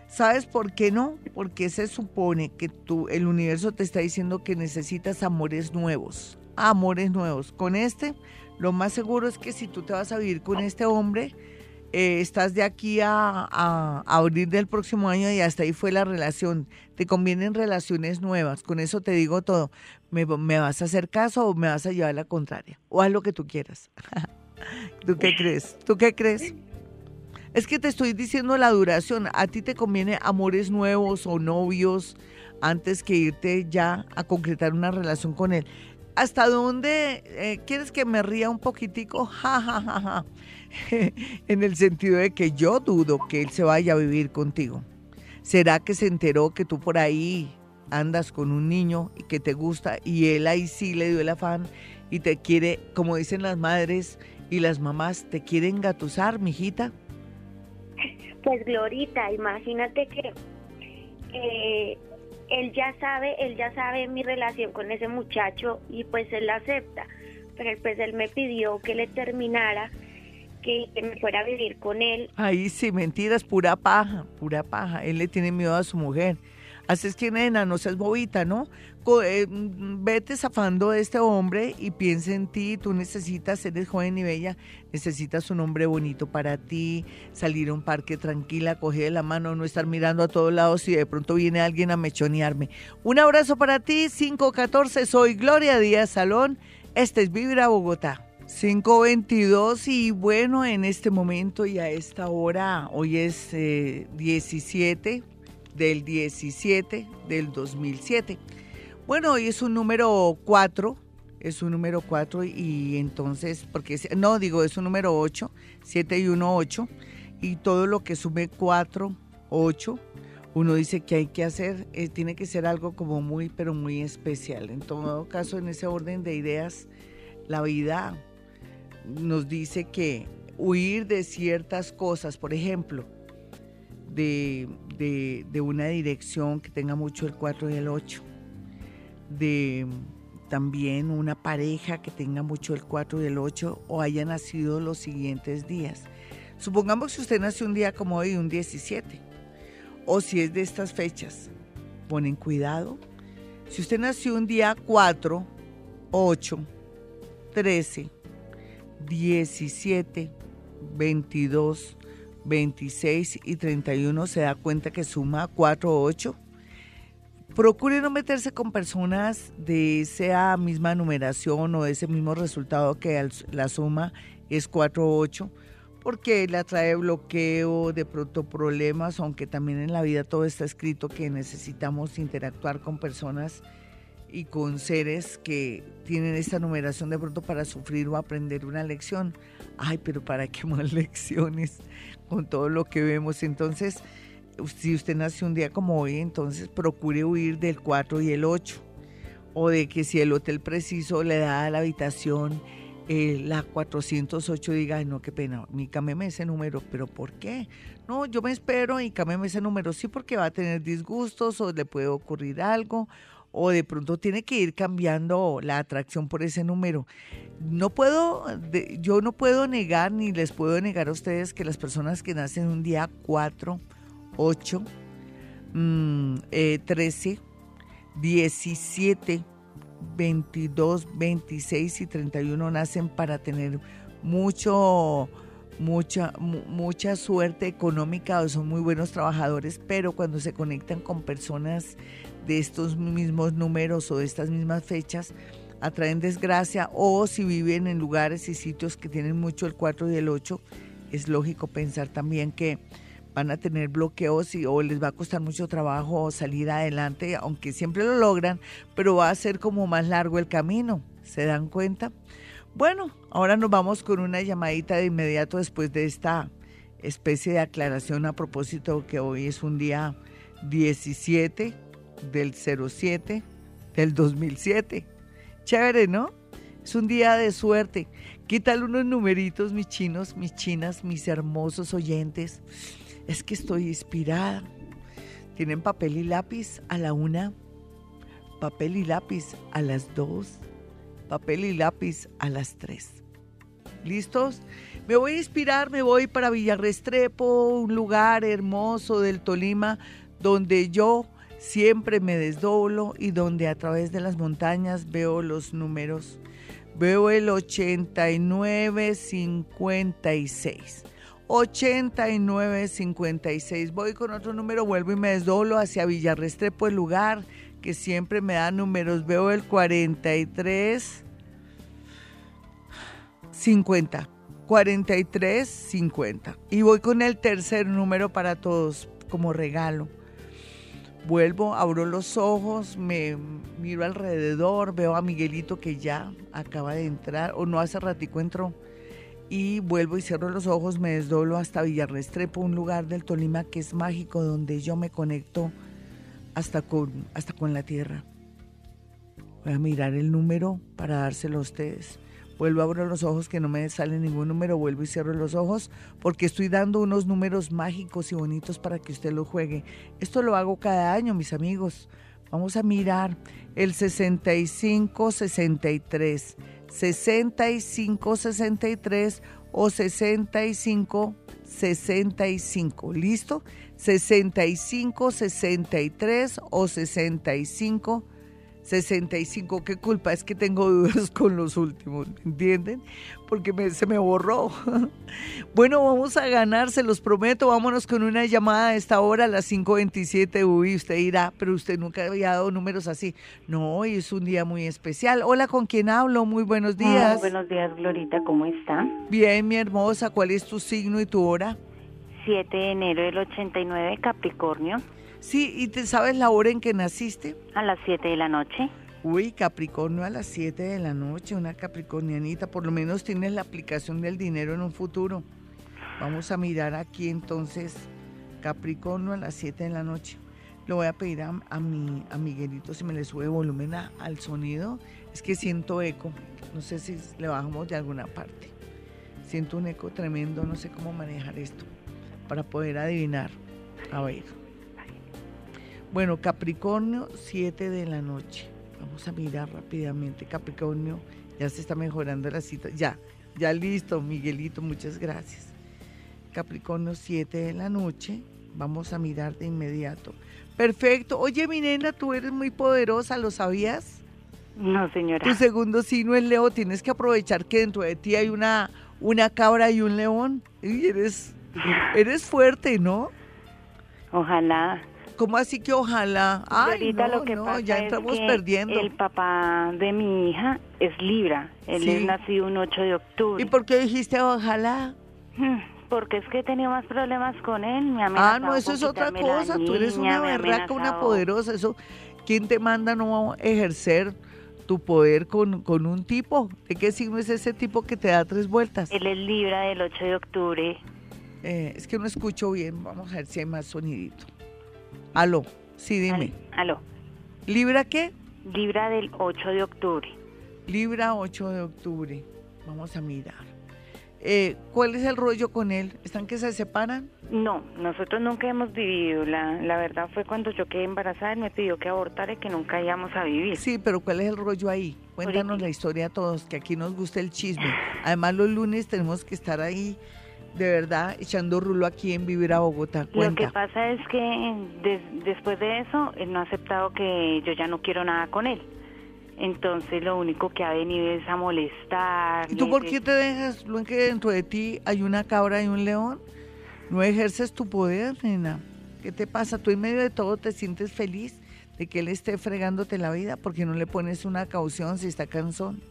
¿sabes por qué no? Porque se supone que tú, el universo te está diciendo que necesitas amores nuevos. Amores nuevos. Con este, lo más seguro es que si tú te vas a vivir con este hombre, eh, estás de aquí a, a, abril del próximo año y hasta ahí fue la relación. Te convienen relaciones nuevas. Con eso te digo todo. ¿Me, me vas a hacer caso o me vas a llevar la contraria? O haz lo que tú quieras. [LAUGHS] ¿Tú qué crees? ¿Tú qué crees? Es que te estoy diciendo la duración. A ti te conviene amores nuevos o novios antes que irte ya a concretar una relación con él. ¿Hasta dónde eh, quieres que me ría un poquitico? [LAUGHS] Ja, ja, ja, ja. [LAUGHS] en el sentido de que yo dudo que él se vaya a vivir contigo. ¿Será que se enteró que tú por ahí andas con un niño y que te gusta y él ahí sí le dio el afán y te quiere, como dicen las madres y las mamás, te quieren gatusar, mijita? [LAUGHS] Pues Glorita, imagínate que él ya sabe, él ya sabe mi relación con ese muchacho y pues él la acepta. Pero pues él me pidió que le terminara, que, que me fuera a vivir con él. Ahí sí, mentiras, pura paja, pura paja. Él le tiene miedo a su mujer. Así es que, no seas bobita, ¿no? Eh, vete zafando de este hombre y piensa en ti. Tú necesitas, eres joven y bella, necesitas un hombre bonito para ti, salir a un parque tranquila, coger la mano, no estar mirando a todos lados y de pronto viene alguien a mechonearme. Un abrazo para ti, 514, soy Gloria Díaz Salón. Este es Vibra Bogotá. 522 y bueno, en este momento y a esta hora, hoy es 17 eh, del 17 del 2007. Bueno, hoy es un número 4, es un número 4 y entonces, porque no, digo, es un número 8, 7 y 1, 8, y todo lo que sume 4, 8, uno dice que hay que hacer, eh, tiene que ser algo como muy, pero muy especial. En todo caso, en ese orden de ideas, la vida nos dice que huir de ciertas cosas, por ejemplo, de, una dirección que tenga mucho el 4 y el 8, de también una pareja que tenga mucho el 4 y el 8 o haya nacido los siguientes días. Supongamos que usted nació un día como hoy, un 17, o si es de estas fechas, ponen cuidado. Si usted nació un día 4, 8, 13, 17, 22, 26 y 31 se da cuenta que suma 4 8. Procure no meterse con personas de esa misma numeración o ese mismo resultado que la suma es 4 8 porque le atrae bloqueo, de pronto problemas, aunque también en la vida todo está escrito que necesitamos interactuar con personas y con seres que tienen esta numeración de pronto para sufrir o aprender una lección. Ay, pero ¿para qué más [LAUGHS] lecciones? con todo lo que vemos. Entonces, si usted nació un día como hoy, entonces procure huir del 4 y el 8. O de que si el hotel preciso le da a la habitación eh, la 408, diga, Ay, no, qué pena, mi cámeme ese número, pero ¿por qué? No, yo me espero y cámeme ese número, sí, porque va a tener disgustos o le puede ocurrir algo o de pronto tiene que ir cambiando la atracción por ese número. No puedo, yo no puedo negar ni les puedo negar a ustedes que las personas que nacen un día 4, 8, 13, 17, 22, 26 y 31 nacen para tener mucho mucha mucha suerte económica o son muy buenos trabajadores, pero cuando se conectan con personas de estos mismos números o de estas mismas fechas atraen desgracia o si viven en lugares y sitios que tienen mucho el 4 y el 8, es lógico pensar también que van a tener bloqueos y, o les va a costar mucho trabajo salir adelante, aunque siempre lo logran, pero va a ser como más largo el camino, ¿se dan cuenta? Bueno, ahora nos vamos con una llamadita de inmediato después de esta especie de aclaración a propósito que hoy es un día 17 del 07 del 2007. Chévere, ¿no? Es un día de suerte. ¿Qué tal unos numeritos, mis chinos, mis chinas, mis hermosos oyentes? Es que estoy inspirada. ¿Tienen papel y lápiz a la una? Papel y lápiz a las dos. Papel y lápiz a las tres. ¿Listos? Me voy a inspirar, me voy para Villarrestrepo, un lugar hermoso del Tolima donde yo siempre me desdoblo y donde a través de las montañas veo los números. Veo el 8956. 8956. Voy con otro número, vuelvo y me desdoblo hacia Villarrestrepo, el lugar que siempre me da números. Veo el 43 50. 43 50. Y voy con el tercer número para todos como regalo. Vuelvo, abro los ojos, me miro alrededor, veo a Miguelito que ya acaba de entrar, o no hace ratico entró, y vuelvo y cierro los ojos, me desdoblo hasta Villarrestrepo, un lugar del Tolima que es mágico, donde yo me conecto hasta con, hasta con la tierra. Voy a mirar el número para dárselo a ustedes. Vuelvo, abro los ojos, que no me sale ningún número, vuelvo y cierro los ojos, porque estoy dando unos números mágicos y bonitos para que usted los juegue. Esto lo hago cada año, mis amigos. Vamos a mirar el 6563, 6563 o 6565. ¿Listo? 6563 o 65 65. ¿Qué culpa? Es que tengo dudas con los últimos, ¿me entienden? Porque se me borró. [LAUGHS] bueno, vamos a ganar, se los prometo. Vámonos con una llamada a esta hora, a las 5.27. Uy, usted dirá, pero usted nunca había dado números así. No, hoy es un día muy especial. Hola, ¿con quién hablo? Muy buenos días. Muy buenos días, Glorita, ¿cómo está? Bien, mi hermosa. ¿Cuál es tu signo y tu hora? 7 de enero del 89, Capricornio. Sí, ¿y te sabes la hora en que naciste? A las 7 de la noche. Uy, Capricornio a las 7 de la noche, una capricornianita, por lo menos tienes la aplicación del dinero en un futuro. Vamos a mirar aquí entonces, Capricornio a las 7 de la noche. Le voy a pedir a, mi, a Miguelito si me le sube volumen al sonido. Es que siento eco, no sé si le bajamos de alguna parte. Siento un eco tremendo, no sé cómo manejar esto para poder adivinar. A ver. Bueno, Capricornio, 7 de la noche. Vamos a mirar rápidamente. Capricornio, ya se está mejorando la cita. Ya, ya listo, Miguelito, muchas gracias. Capricornio, 7 de la noche. Vamos a mirar de inmediato. Perfecto. Oye, mi nena, tú eres muy poderosa, ¿lo sabías? No, señora. Tu segundo signo es Leo. Tienes que aprovechar que dentro de ti hay una, una cabra y un león. Y eres, eres fuerte, ¿no? Ojalá. ¿Cómo así que ojalá? Ay, no, lo que no, ya estamos perdiendo. El papá de mi hija es Libra. Él es nacido un 8 de octubre. ¿Y por qué dijiste ojalá? Hmm, porque es que he tenido más problemas con él. Me ah, no, eso es otra cosa. Tú eres una berraca, una poderosa. Eso, ¿quién te manda no ejercer tu poder con, con un tipo? ¿De qué signo es ese tipo que te da tres vueltas? Él es Libra del 8 de octubre. Eh, es que no escucho bien. Vamos a ver si hay más sonidito. Aló, sí, dime. Aló. ¿Libra qué? Libra del 8 de octubre. Libra 8 de octubre. Vamos a mirar. Eh, ¿Cuál es el rollo con él? ¿Están que se separan? No, nosotros nunca hemos vivido. La, la verdad fue cuando yo quedé embarazada, él me pidió que abortara y que nunca íbamos a vivir. Sí, pero ¿cuál es el rollo ahí? Cuéntanos la historia a todos, que aquí nos gusta el chisme. Además, los lunes tenemos que estar ahí de verdad echando rulo aquí en Vivir a Bogotá. Lo que pasa es que después de eso, él no ha aceptado que yo ya no quiero nada con él. Entonces lo único que ha venido es a molestar. ¿Y tú por qué te dejas, lo que dentro de ti hay una cabra y un león? ¿No ejerces tu poder, nena? ¿Qué te pasa? ¿Tú en medio de todo te sientes feliz de que él esté fregándote la vida? porque no le pones una caución si está cansón?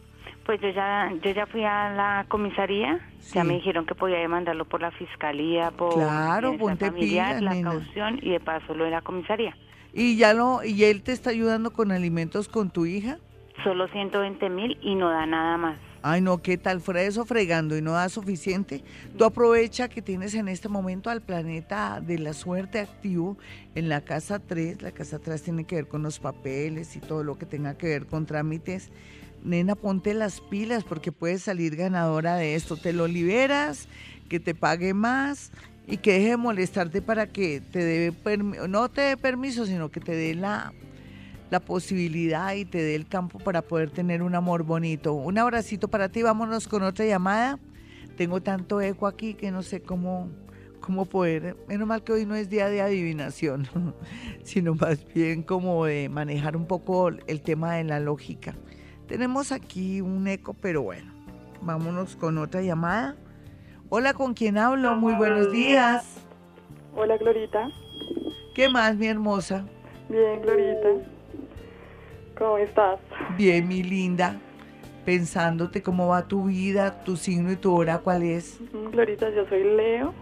Pues yo ya, yo ya fui a la comisaría, ya me dijeron que podía demandarlo por la fiscalía, por claro, ponte familiar, la caución y de paso lo de la comisaría. ¿Y ya lo, y él te está ayudando con alimentos con tu hija? Solo 120 mil y no da nada más. Ay, no, ¿qué tal? Fuera eso fregando y no da suficiente. Tú aprovecha que tienes en este momento al planeta de la suerte activo en la casa 3. La casa 3 tiene que ver con los papeles y todo lo que tenga que ver con trámites nena, ponte las pilas porque puedes salir ganadora de esto. Te lo liberas, que te pague más y que deje de molestarte para que te dé no te dé permiso, sino que te dé la, la posibilidad y te dé el campo para poder tener un amor bonito. Un abracito para ti, vámonos con otra llamada. Tengo tanto eco aquí que no sé cómo, cómo poder, menos mal que hoy no es día de adivinación, [LAUGHS] sino más bien como de manejar un poco el tema de la lógica. Tenemos aquí un eco, pero bueno, vámonos con otra llamada. Hola, ¿con quién hablo? Muy buenos días. Hola, Glorita. ¿Qué más, mi hermosa? Bien, Glorita. ¿Cómo estás? Bien, mi linda. Pensándote cómo va tu vida, tu signo y tu hora, ¿cuál es? Glorita, yo soy Leo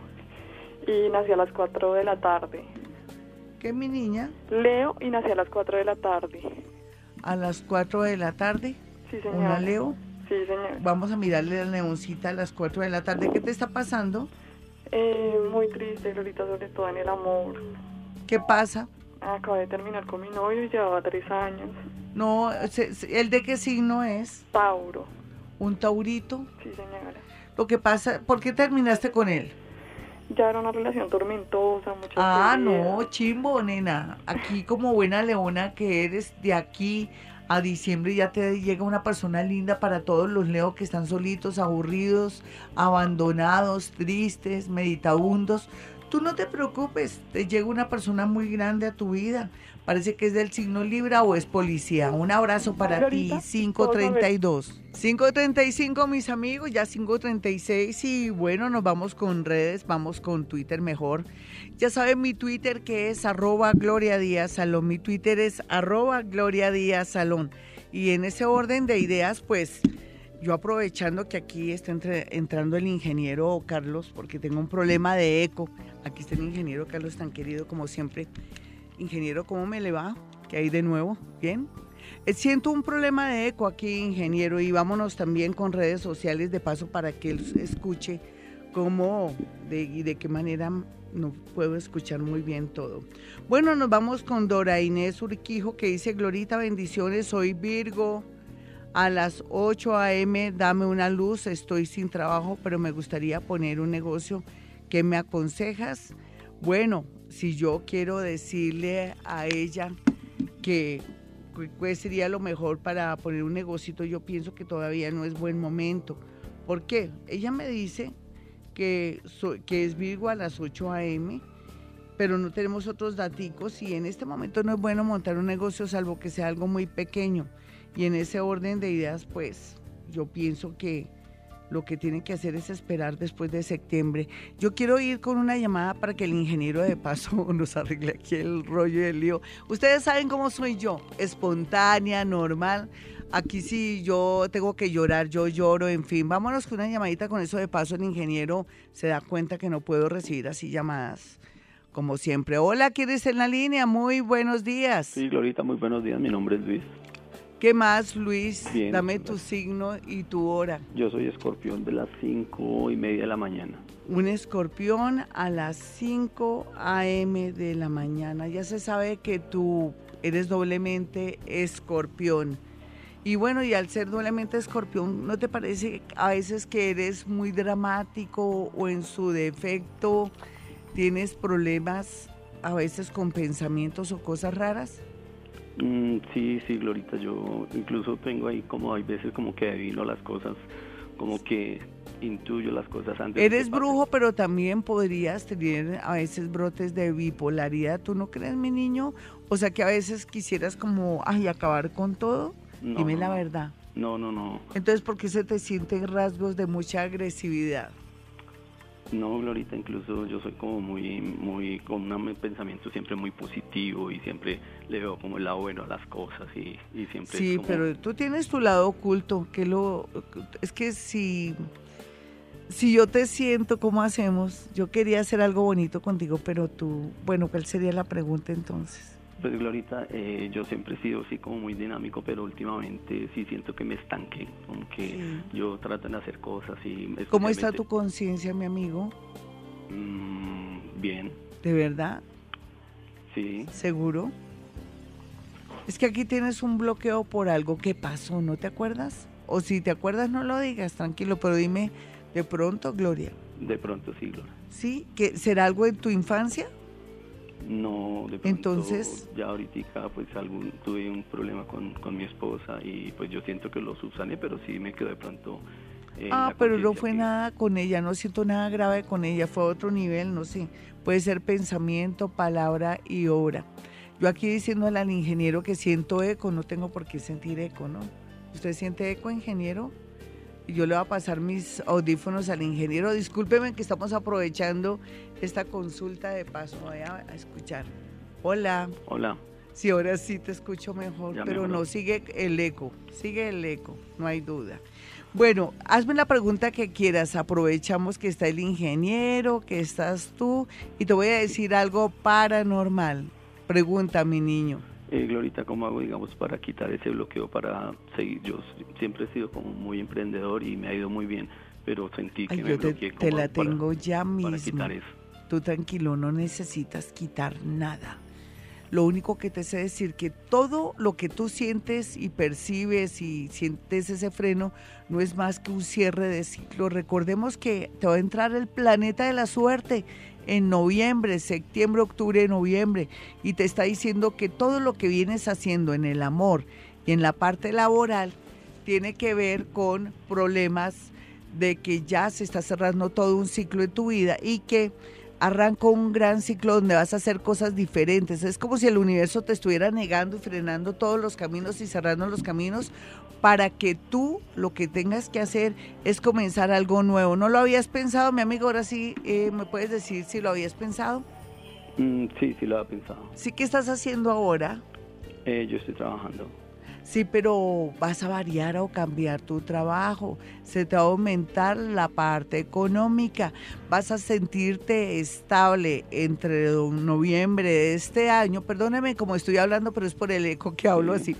y nací a las 4 de la tarde. ¿Qué, mi niña? Leo y nací a las 4 de la tarde. ¿A las 4 de la tarde? Sí, señora. ¿Una Leo? Sí, señor. Vamos a mirarle la neoncita a las 4 de la tarde. ¿Qué te está pasando? Eh, muy triste, ahorita sobre todo en el amor. ¿Qué pasa? Acabo de terminar con mi novio y llevaba tres años. No, ¿el de qué signo es? Tauro. ¿Un taurito? Sí, señora. Lo que pasa, ¿por qué terminaste con él? Ya era una relación tormentosa, muchas Ah, no, chimbo, nena. Aquí como buena leona que eres, de aquí a diciembre ya te llega una persona linda para todos los leos que están solitos, aburridos, abandonados, tristes, meditabundos. Tú no te preocupes, te llega una persona muy grande a tu vida. Parece que es del signo Libra o es policía. Un abrazo para ti, 532. 535 mis amigos, ya 536 y bueno, nos vamos con redes, vamos con Twitter mejor. Ya saben mi Twitter que es arroba Gloria Díaz Salón, mi Twitter es arroba Gloria Díaz Salón. Y en ese orden de ideas, pues yo aprovechando que aquí está entrando el ingeniero Carlos, porque tengo un problema de eco. Aquí está el ingeniero Carlos, tan querido como siempre. Ingeniero, ¿cómo me le va? ¿Qué hay de nuevo? ¿Bien? Eh, siento un problema de eco aquí, ingeniero, y vámonos también con redes sociales de paso para que él escuche cómo y de qué manera no puedo escuchar muy bien todo. Bueno, nos vamos con Dora Inés Urquijo que dice, Glorita, bendiciones, soy Virgo. A las 8 a.m. dame una luz, estoy sin trabajo, pero me gustaría poner un negocio. ¿Qué me aconsejas? Bueno, si yo quiero decirle a ella que ¿Qué sería lo mejor para poner un negocito? Yo pienso que todavía no es buen momento. ¿Por qué? Ella me dice que, que es Virgo a las 8 a.m., pero no tenemos otros daticos y en este momento no es bueno montar un negocio salvo que sea algo muy pequeño. Y en ese orden de ideas, pues yo pienso que lo que tienen que hacer es esperar después de septiembre. Yo quiero ir con una llamada para que el ingeniero de paso [LAUGHS] nos arregle aquí el rollo del lío. Ustedes saben cómo soy yo, espontánea, normal. Aquí sí yo tengo que llorar, yo lloro, en fin. Vámonos con una llamadita con eso de paso. El ingeniero se da cuenta que no puedo recibir así llamadas. Como siempre. Hola, ¿quieres en la línea? Muy buenos días. Sí, Glorita, muy buenos días. Mi nombre es Luis. ¿Qué más, Luis? Dame tu signo y tu hora. Yo soy escorpión de las cinco y media de la mañana. Un escorpión a las 5 a.m. de la mañana. Ya se sabe que tú eres doblemente escorpión. Y bueno, y al ser doblemente escorpión, ¿no te parece a veces que eres muy dramático o en su defecto tienes problemas a veces con pensamientos o cosas raras? Mm, sí, sí, Glorita, yo incluso tengo ahí como hay veces como que adivino las cosas, como que intuyo las cosas antes. Eres brujo, pero también podrías tener a veces brotes de bipolaridad, ¿tú no crees, mi niño? O sea, que a veces quisieras como, ay, acabar con todo. Dime la verdad. No, no, no. Entonces, ¿por qué se te sienten rasgos de mucha agresividad? No, Glorita, incluso yo soy como muy, muy, con un pensamiento siempre muy positivo y siempre le veo como el lado bueno a las cosas y, siempre... Sí, pero tú tienes tu lado oculto, que lo... Es que si, si yo te siento, ¿cómo hacemos? Yo quería hacer algo bonito contigo, pero tú, bueno, ¿cuál sería la pregunta entonces? Pues Glorita, eh, yo siempre he sido así como muy dinámico, pero últimamente sí siento que me estanqué, como que yo trato de hacer cosas y... ¿Cómo está tu conciencia, mi amigo? Mm, bien. ¿De verdad? Sí. ¿Seguro? Es que aquí tienes un bloqueo por algo que pasó, ¿no te acuerdas? O si te acuerdas no lo digas, tranquilo, pero dime de pronto, Gloria, De pronto sí, Gloria. ¿Sí? ¿Que ¿Será algo en tu infancia? No, de pronto Entonces- ya ahorita pues algún, tuve un problema con, con mi esposa y pues yo siento que lo subsané, pero sí me quedó de pronto... eh, Ah, pero no fue que- nada con ella, no siento nada grave con ella, fue a otro nivel, no sé. Puede ser pensamiento, palabra y obra. Yo aquí diciéndole al ingeniero que siento eco, no tengo por qué sentir eco, ¿no? ¿Usted siente eco, ingeniero? Yo le voy a pasar mis audífonos al ingeniero. Discúlpeme que estamos aprovechando esta consulta de paso. Voy a, a escuchar. Hola. Hola. Sí, ahora sí te escucho mejor, Ya pero mejoró. no, sigue el eco, sigue el eco, no hay duda. Bueno, hazme la pregunta que quieras, aprovechamos que está el ingeniero, que estás tú, y te voy a decir algo paranormal. Pregunta, mi niño. Eh, Glorita, ¿cómo hago, digamos, para quitar ese bloqueo, para seguir? Yo siempre he sido como muy emprendedor y me ha ido muy bien, pero sentí que Ay, me yo te, bloqueé te como la para- tengo ya para mismo. quitar eso. Tú tranquilo, no necesitas quitar nada. Lo único que te sé decir que todo lo que tú sientes y percibes y sientes ese freno no es más que un cierre de ciclo. Recordemos que te va a entrar el planeta de la suerte en noviembre, septiembre, octubre, noviembre y te está diciendo que todo lo que vienes haciendo en el amor y en la parte laboral tiene que ver con problemas de que ya se está cerrando todo un ciclo en tu vida y que arranca un gran ciclo donde vas a hacer cosas diferentes. Es como si el universo te estuviera negando y frenando todos los caminos y cerrando los caminos para que tú lo que tengas que hacer es comenzar algo nuevo. ¿No lo habías pensado, mi amigo? Ahora sí, eh, ¿me puedes decir si lo habías pensado? Mm, sí, sí lo había pensado. Sí, ¿qué estás haciendo ahora? Eh, yo estoy trabajando. Sí, pero vas a variar o cambiar tu trabajo, se te va a aumentar la parte económica, vas a sentirte estable entre noviembre de este año, perdóneme como estoy hablando, pero es por el eco que hablo así,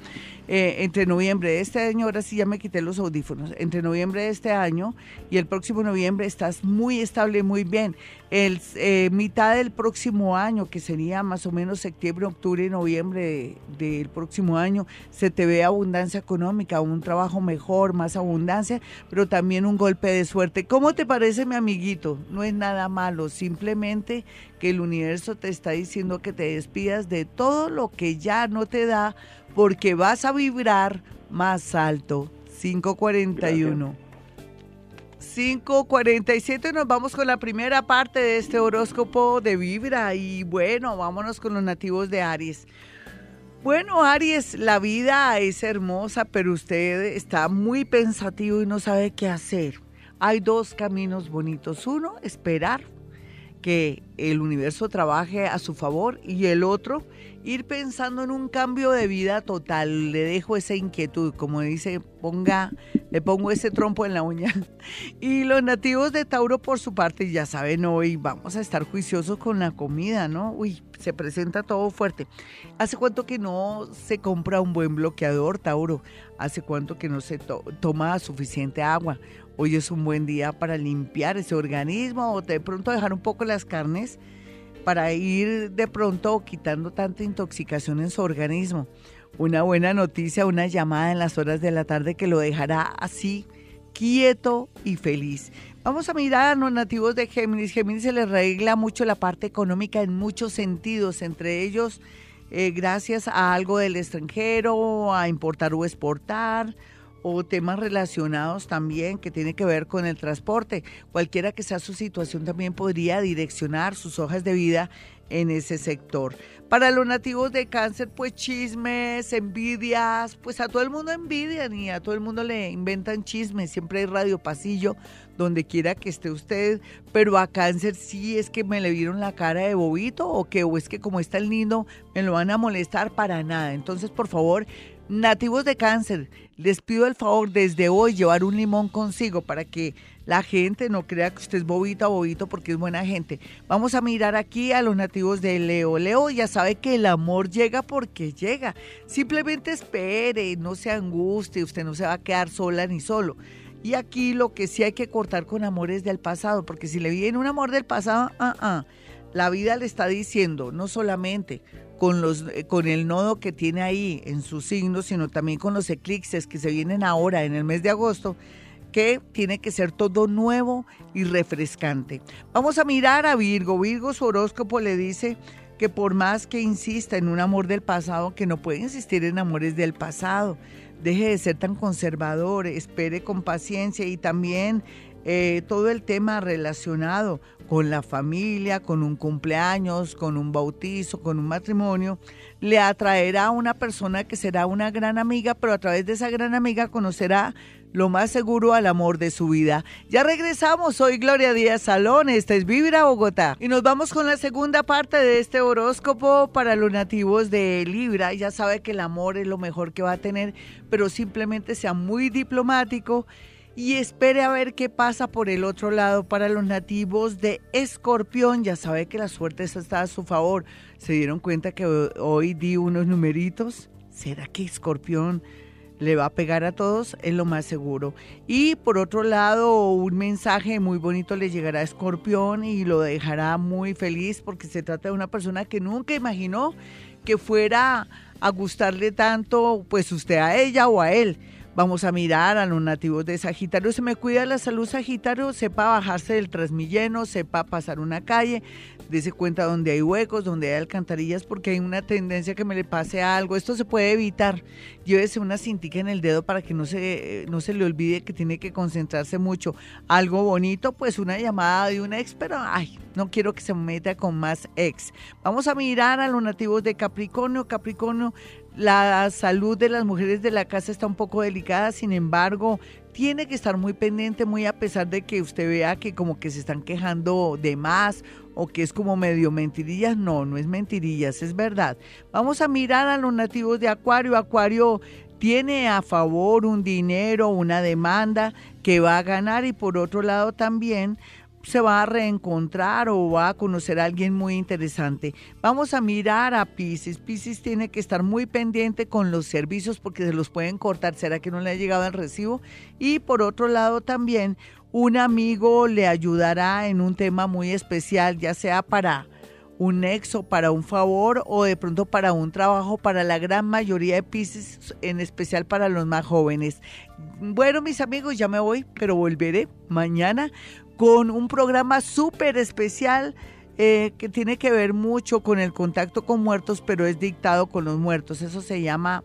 Eh, entre noviembre de este año, ahora sí ya me quité los audífonos, entre noviembre de este año y el próximo noviembre estás muy estable, muy bien. El eh, mitad del próximo año, que sería más o menos septiembre, octubre, noviembre de- del próximo año, se te ve abundancia económica, un trabajo mejor, más abundancia, pero también un golpe de suerte. ¿Cómo te parece, mi amiguito? No es nada malo, simplemente que el universo te está diciendo que te despidas de todo lo que ya no te da, porque vas a vibrar más alto. 541. 5.47 nos vamos con la primera parte de este horóscopo de Vibra y bueno, vámonos con los nativos de Aries. Bueno, Aries, la vida es hermosa, pero usted está muy pensativo y no sabe qué hacer. Hay dos caminos bonitos. Uno, esperar que el universo trabaje a su favor y el otro, ir pensando en un cambio de vida total. Le dejo esa inquietud, como dice, ponga, le pongo ese trompo en la uña. [LAUGHS] Y los nativos de Tauro, por su parte, ya saben, hoy vamos a estar juiciosos con la comida, ¿no? Uy, se presenta todo fuerte. ¿Hace cuánto que no se compra un buen bloqueador, Tauro? ¿Hace cuánto que no se to- toma suficiente agua? Hoy es un buen día para limpiar ese organismo o de pronto dejar un poco las carnes para ir de pronto quitando tanta intoxicación en su organismo. Una buena noticia, una llamada en las horas de la tarde que lo dejará así quieto y feliz. Vamos a mirar a los nativos de Géminis. Géminis se les regla mucho la parte económica en muchos sentidos, entre ellos eh, gracias a algo del extranjero, a importar o exportar, o temas relacionados también que tiene que ver con el transporte. Cualquiera que sea su situación también podría direccionar sus hojas de vida en ese sector. Para los nativos de cáncer, pues chismes, envidias, pues a todo el mundo envidian y a todo el mundo le inventan chismes. Siempre hay radio pasillo donde quiera que esté usted, pero a cáncer sí es que me le vieron la cara de bobito o que o es que como está el niño me lo van a molestar para nada. Entonces, por favor, nativos de cáncer, les pido el favor desde hoy llevar un limón consigo para que la gente no crea que usted es bobito a bobito porque es buena gente. Vamos a mirar aquí a los nativos de Leo. Leo ya sabe que el amor llega porque llega. Simplemente espere, no se angustie, usted no se va a quedar sola ni solo. Y aquí lo que sí hay que cortar con amores del pasado, porque si le viene un amor del pasado, ah, ah, la vida le está diciendo, no solamente con, los, eh, con el nodo que tiene ahí en su signo, sino también con los eclipses que se vienen ahora en el mes de agosto, que tiene que ser todo nuevo y refrescante. Vamos a mirar a Virgo. Virgo su horóscopo le dice que por más que insista en un amor del pasado, que no puede insistir en amores del pasado. Deje de ser tan conservador, espere con paciencia y también eh, todo el tema relacionado con la familia, con un cumpleaños, con un bautizo, con un matrimonio, le atraerá a una persona que será una gran amiga, pero a través de esa gran amiga conocerá lo más seguro al amor de su vida. Ya regresamos, soy Gloria Díaz Salón, esta es Vibra Bogotá. Y nos vamos con la segunda parte de este horóscopo para los nativos de Libra. Ya sabe que el amor es lo mejor que va a tener, pero simplemente sea muy diplomático y espere a ver qué pasa por el otro lado para los nativos de Escorpión. Ya sabe que la suerte está a su favor. ¿Se dieron cuenta que hoy di unos numeritos? ¿Será que Escorpión le va a pegar a todos? Es lo más seguro. Y por otro lado, un mensaje muy bonito le llegará a Escorpión y lo dejará muy feliz porque se trata de una persona que nunca imaginó que fuera a gustarle tanto, pues usted a ella o a él Vamos a mirar a los nativos de Sagitario. Se me cuida la salud Sagitario, sepa bajarse del transmilleno, sepa pasar una calle, dése cuenta donde hay huecos, donde hay alcantarillas, porque hay una tendencia que me le pase algo. Esto se puede evitar. Llévese una cintica en el dedo para que no se, no se le olvide que tiene que concentrarse mucho. Algo bonito, pues una llamada de un ex, pero ay, no quiero que se meta con más ex. Vamos a mirar a los nativos de Capricornio. Capricornio la salud de las mujeres de la casa está un poco delicada, sin embargo, tiene que estar muy pendiente, muy a pesar de que usted vea que como que se están quejando de más o que es como medio mentirillas. No, no es mentirillas, es verdad. Vamos a mirar a los nativos de Acuario. Acuario tiene a favor un dinero, una demanda que va a ganar y por otro lado también se va a reencontrar o va a conocer a alguien muy interesante. Vamos a mirar a Pisces. Pisces tiene que estar muy pendiente con los servicios porque se los pueden cortar. ¿Será que no le ha llegado el recibo? Y por otro lado también un amigo le ayudará en un tema muy especial, ya sea para un nexo, para un favor o de pronto para un trabajo para la gran mayoría de Pisces, en especial para los más jóvenes. Bueno, mis amigos, ya me voy, pero volveré mañana con un programa súper especial eh, que tiene que ver mucho con el contacto con muertos, pero es dictado con los muertos. Eso se llama,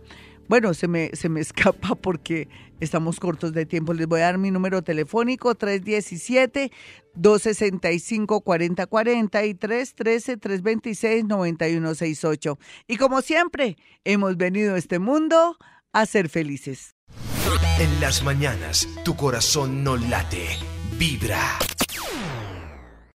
bueno, se me, se me [LAUGHS] escapa porque estamos cortos de tiempo. Les voy a dar mi número telefónico 317-265-4040 y 313-326-9168. Y como siempre, hemos venido a este mundo a ser felices. En las mañanas, tu corazón no late Vibra.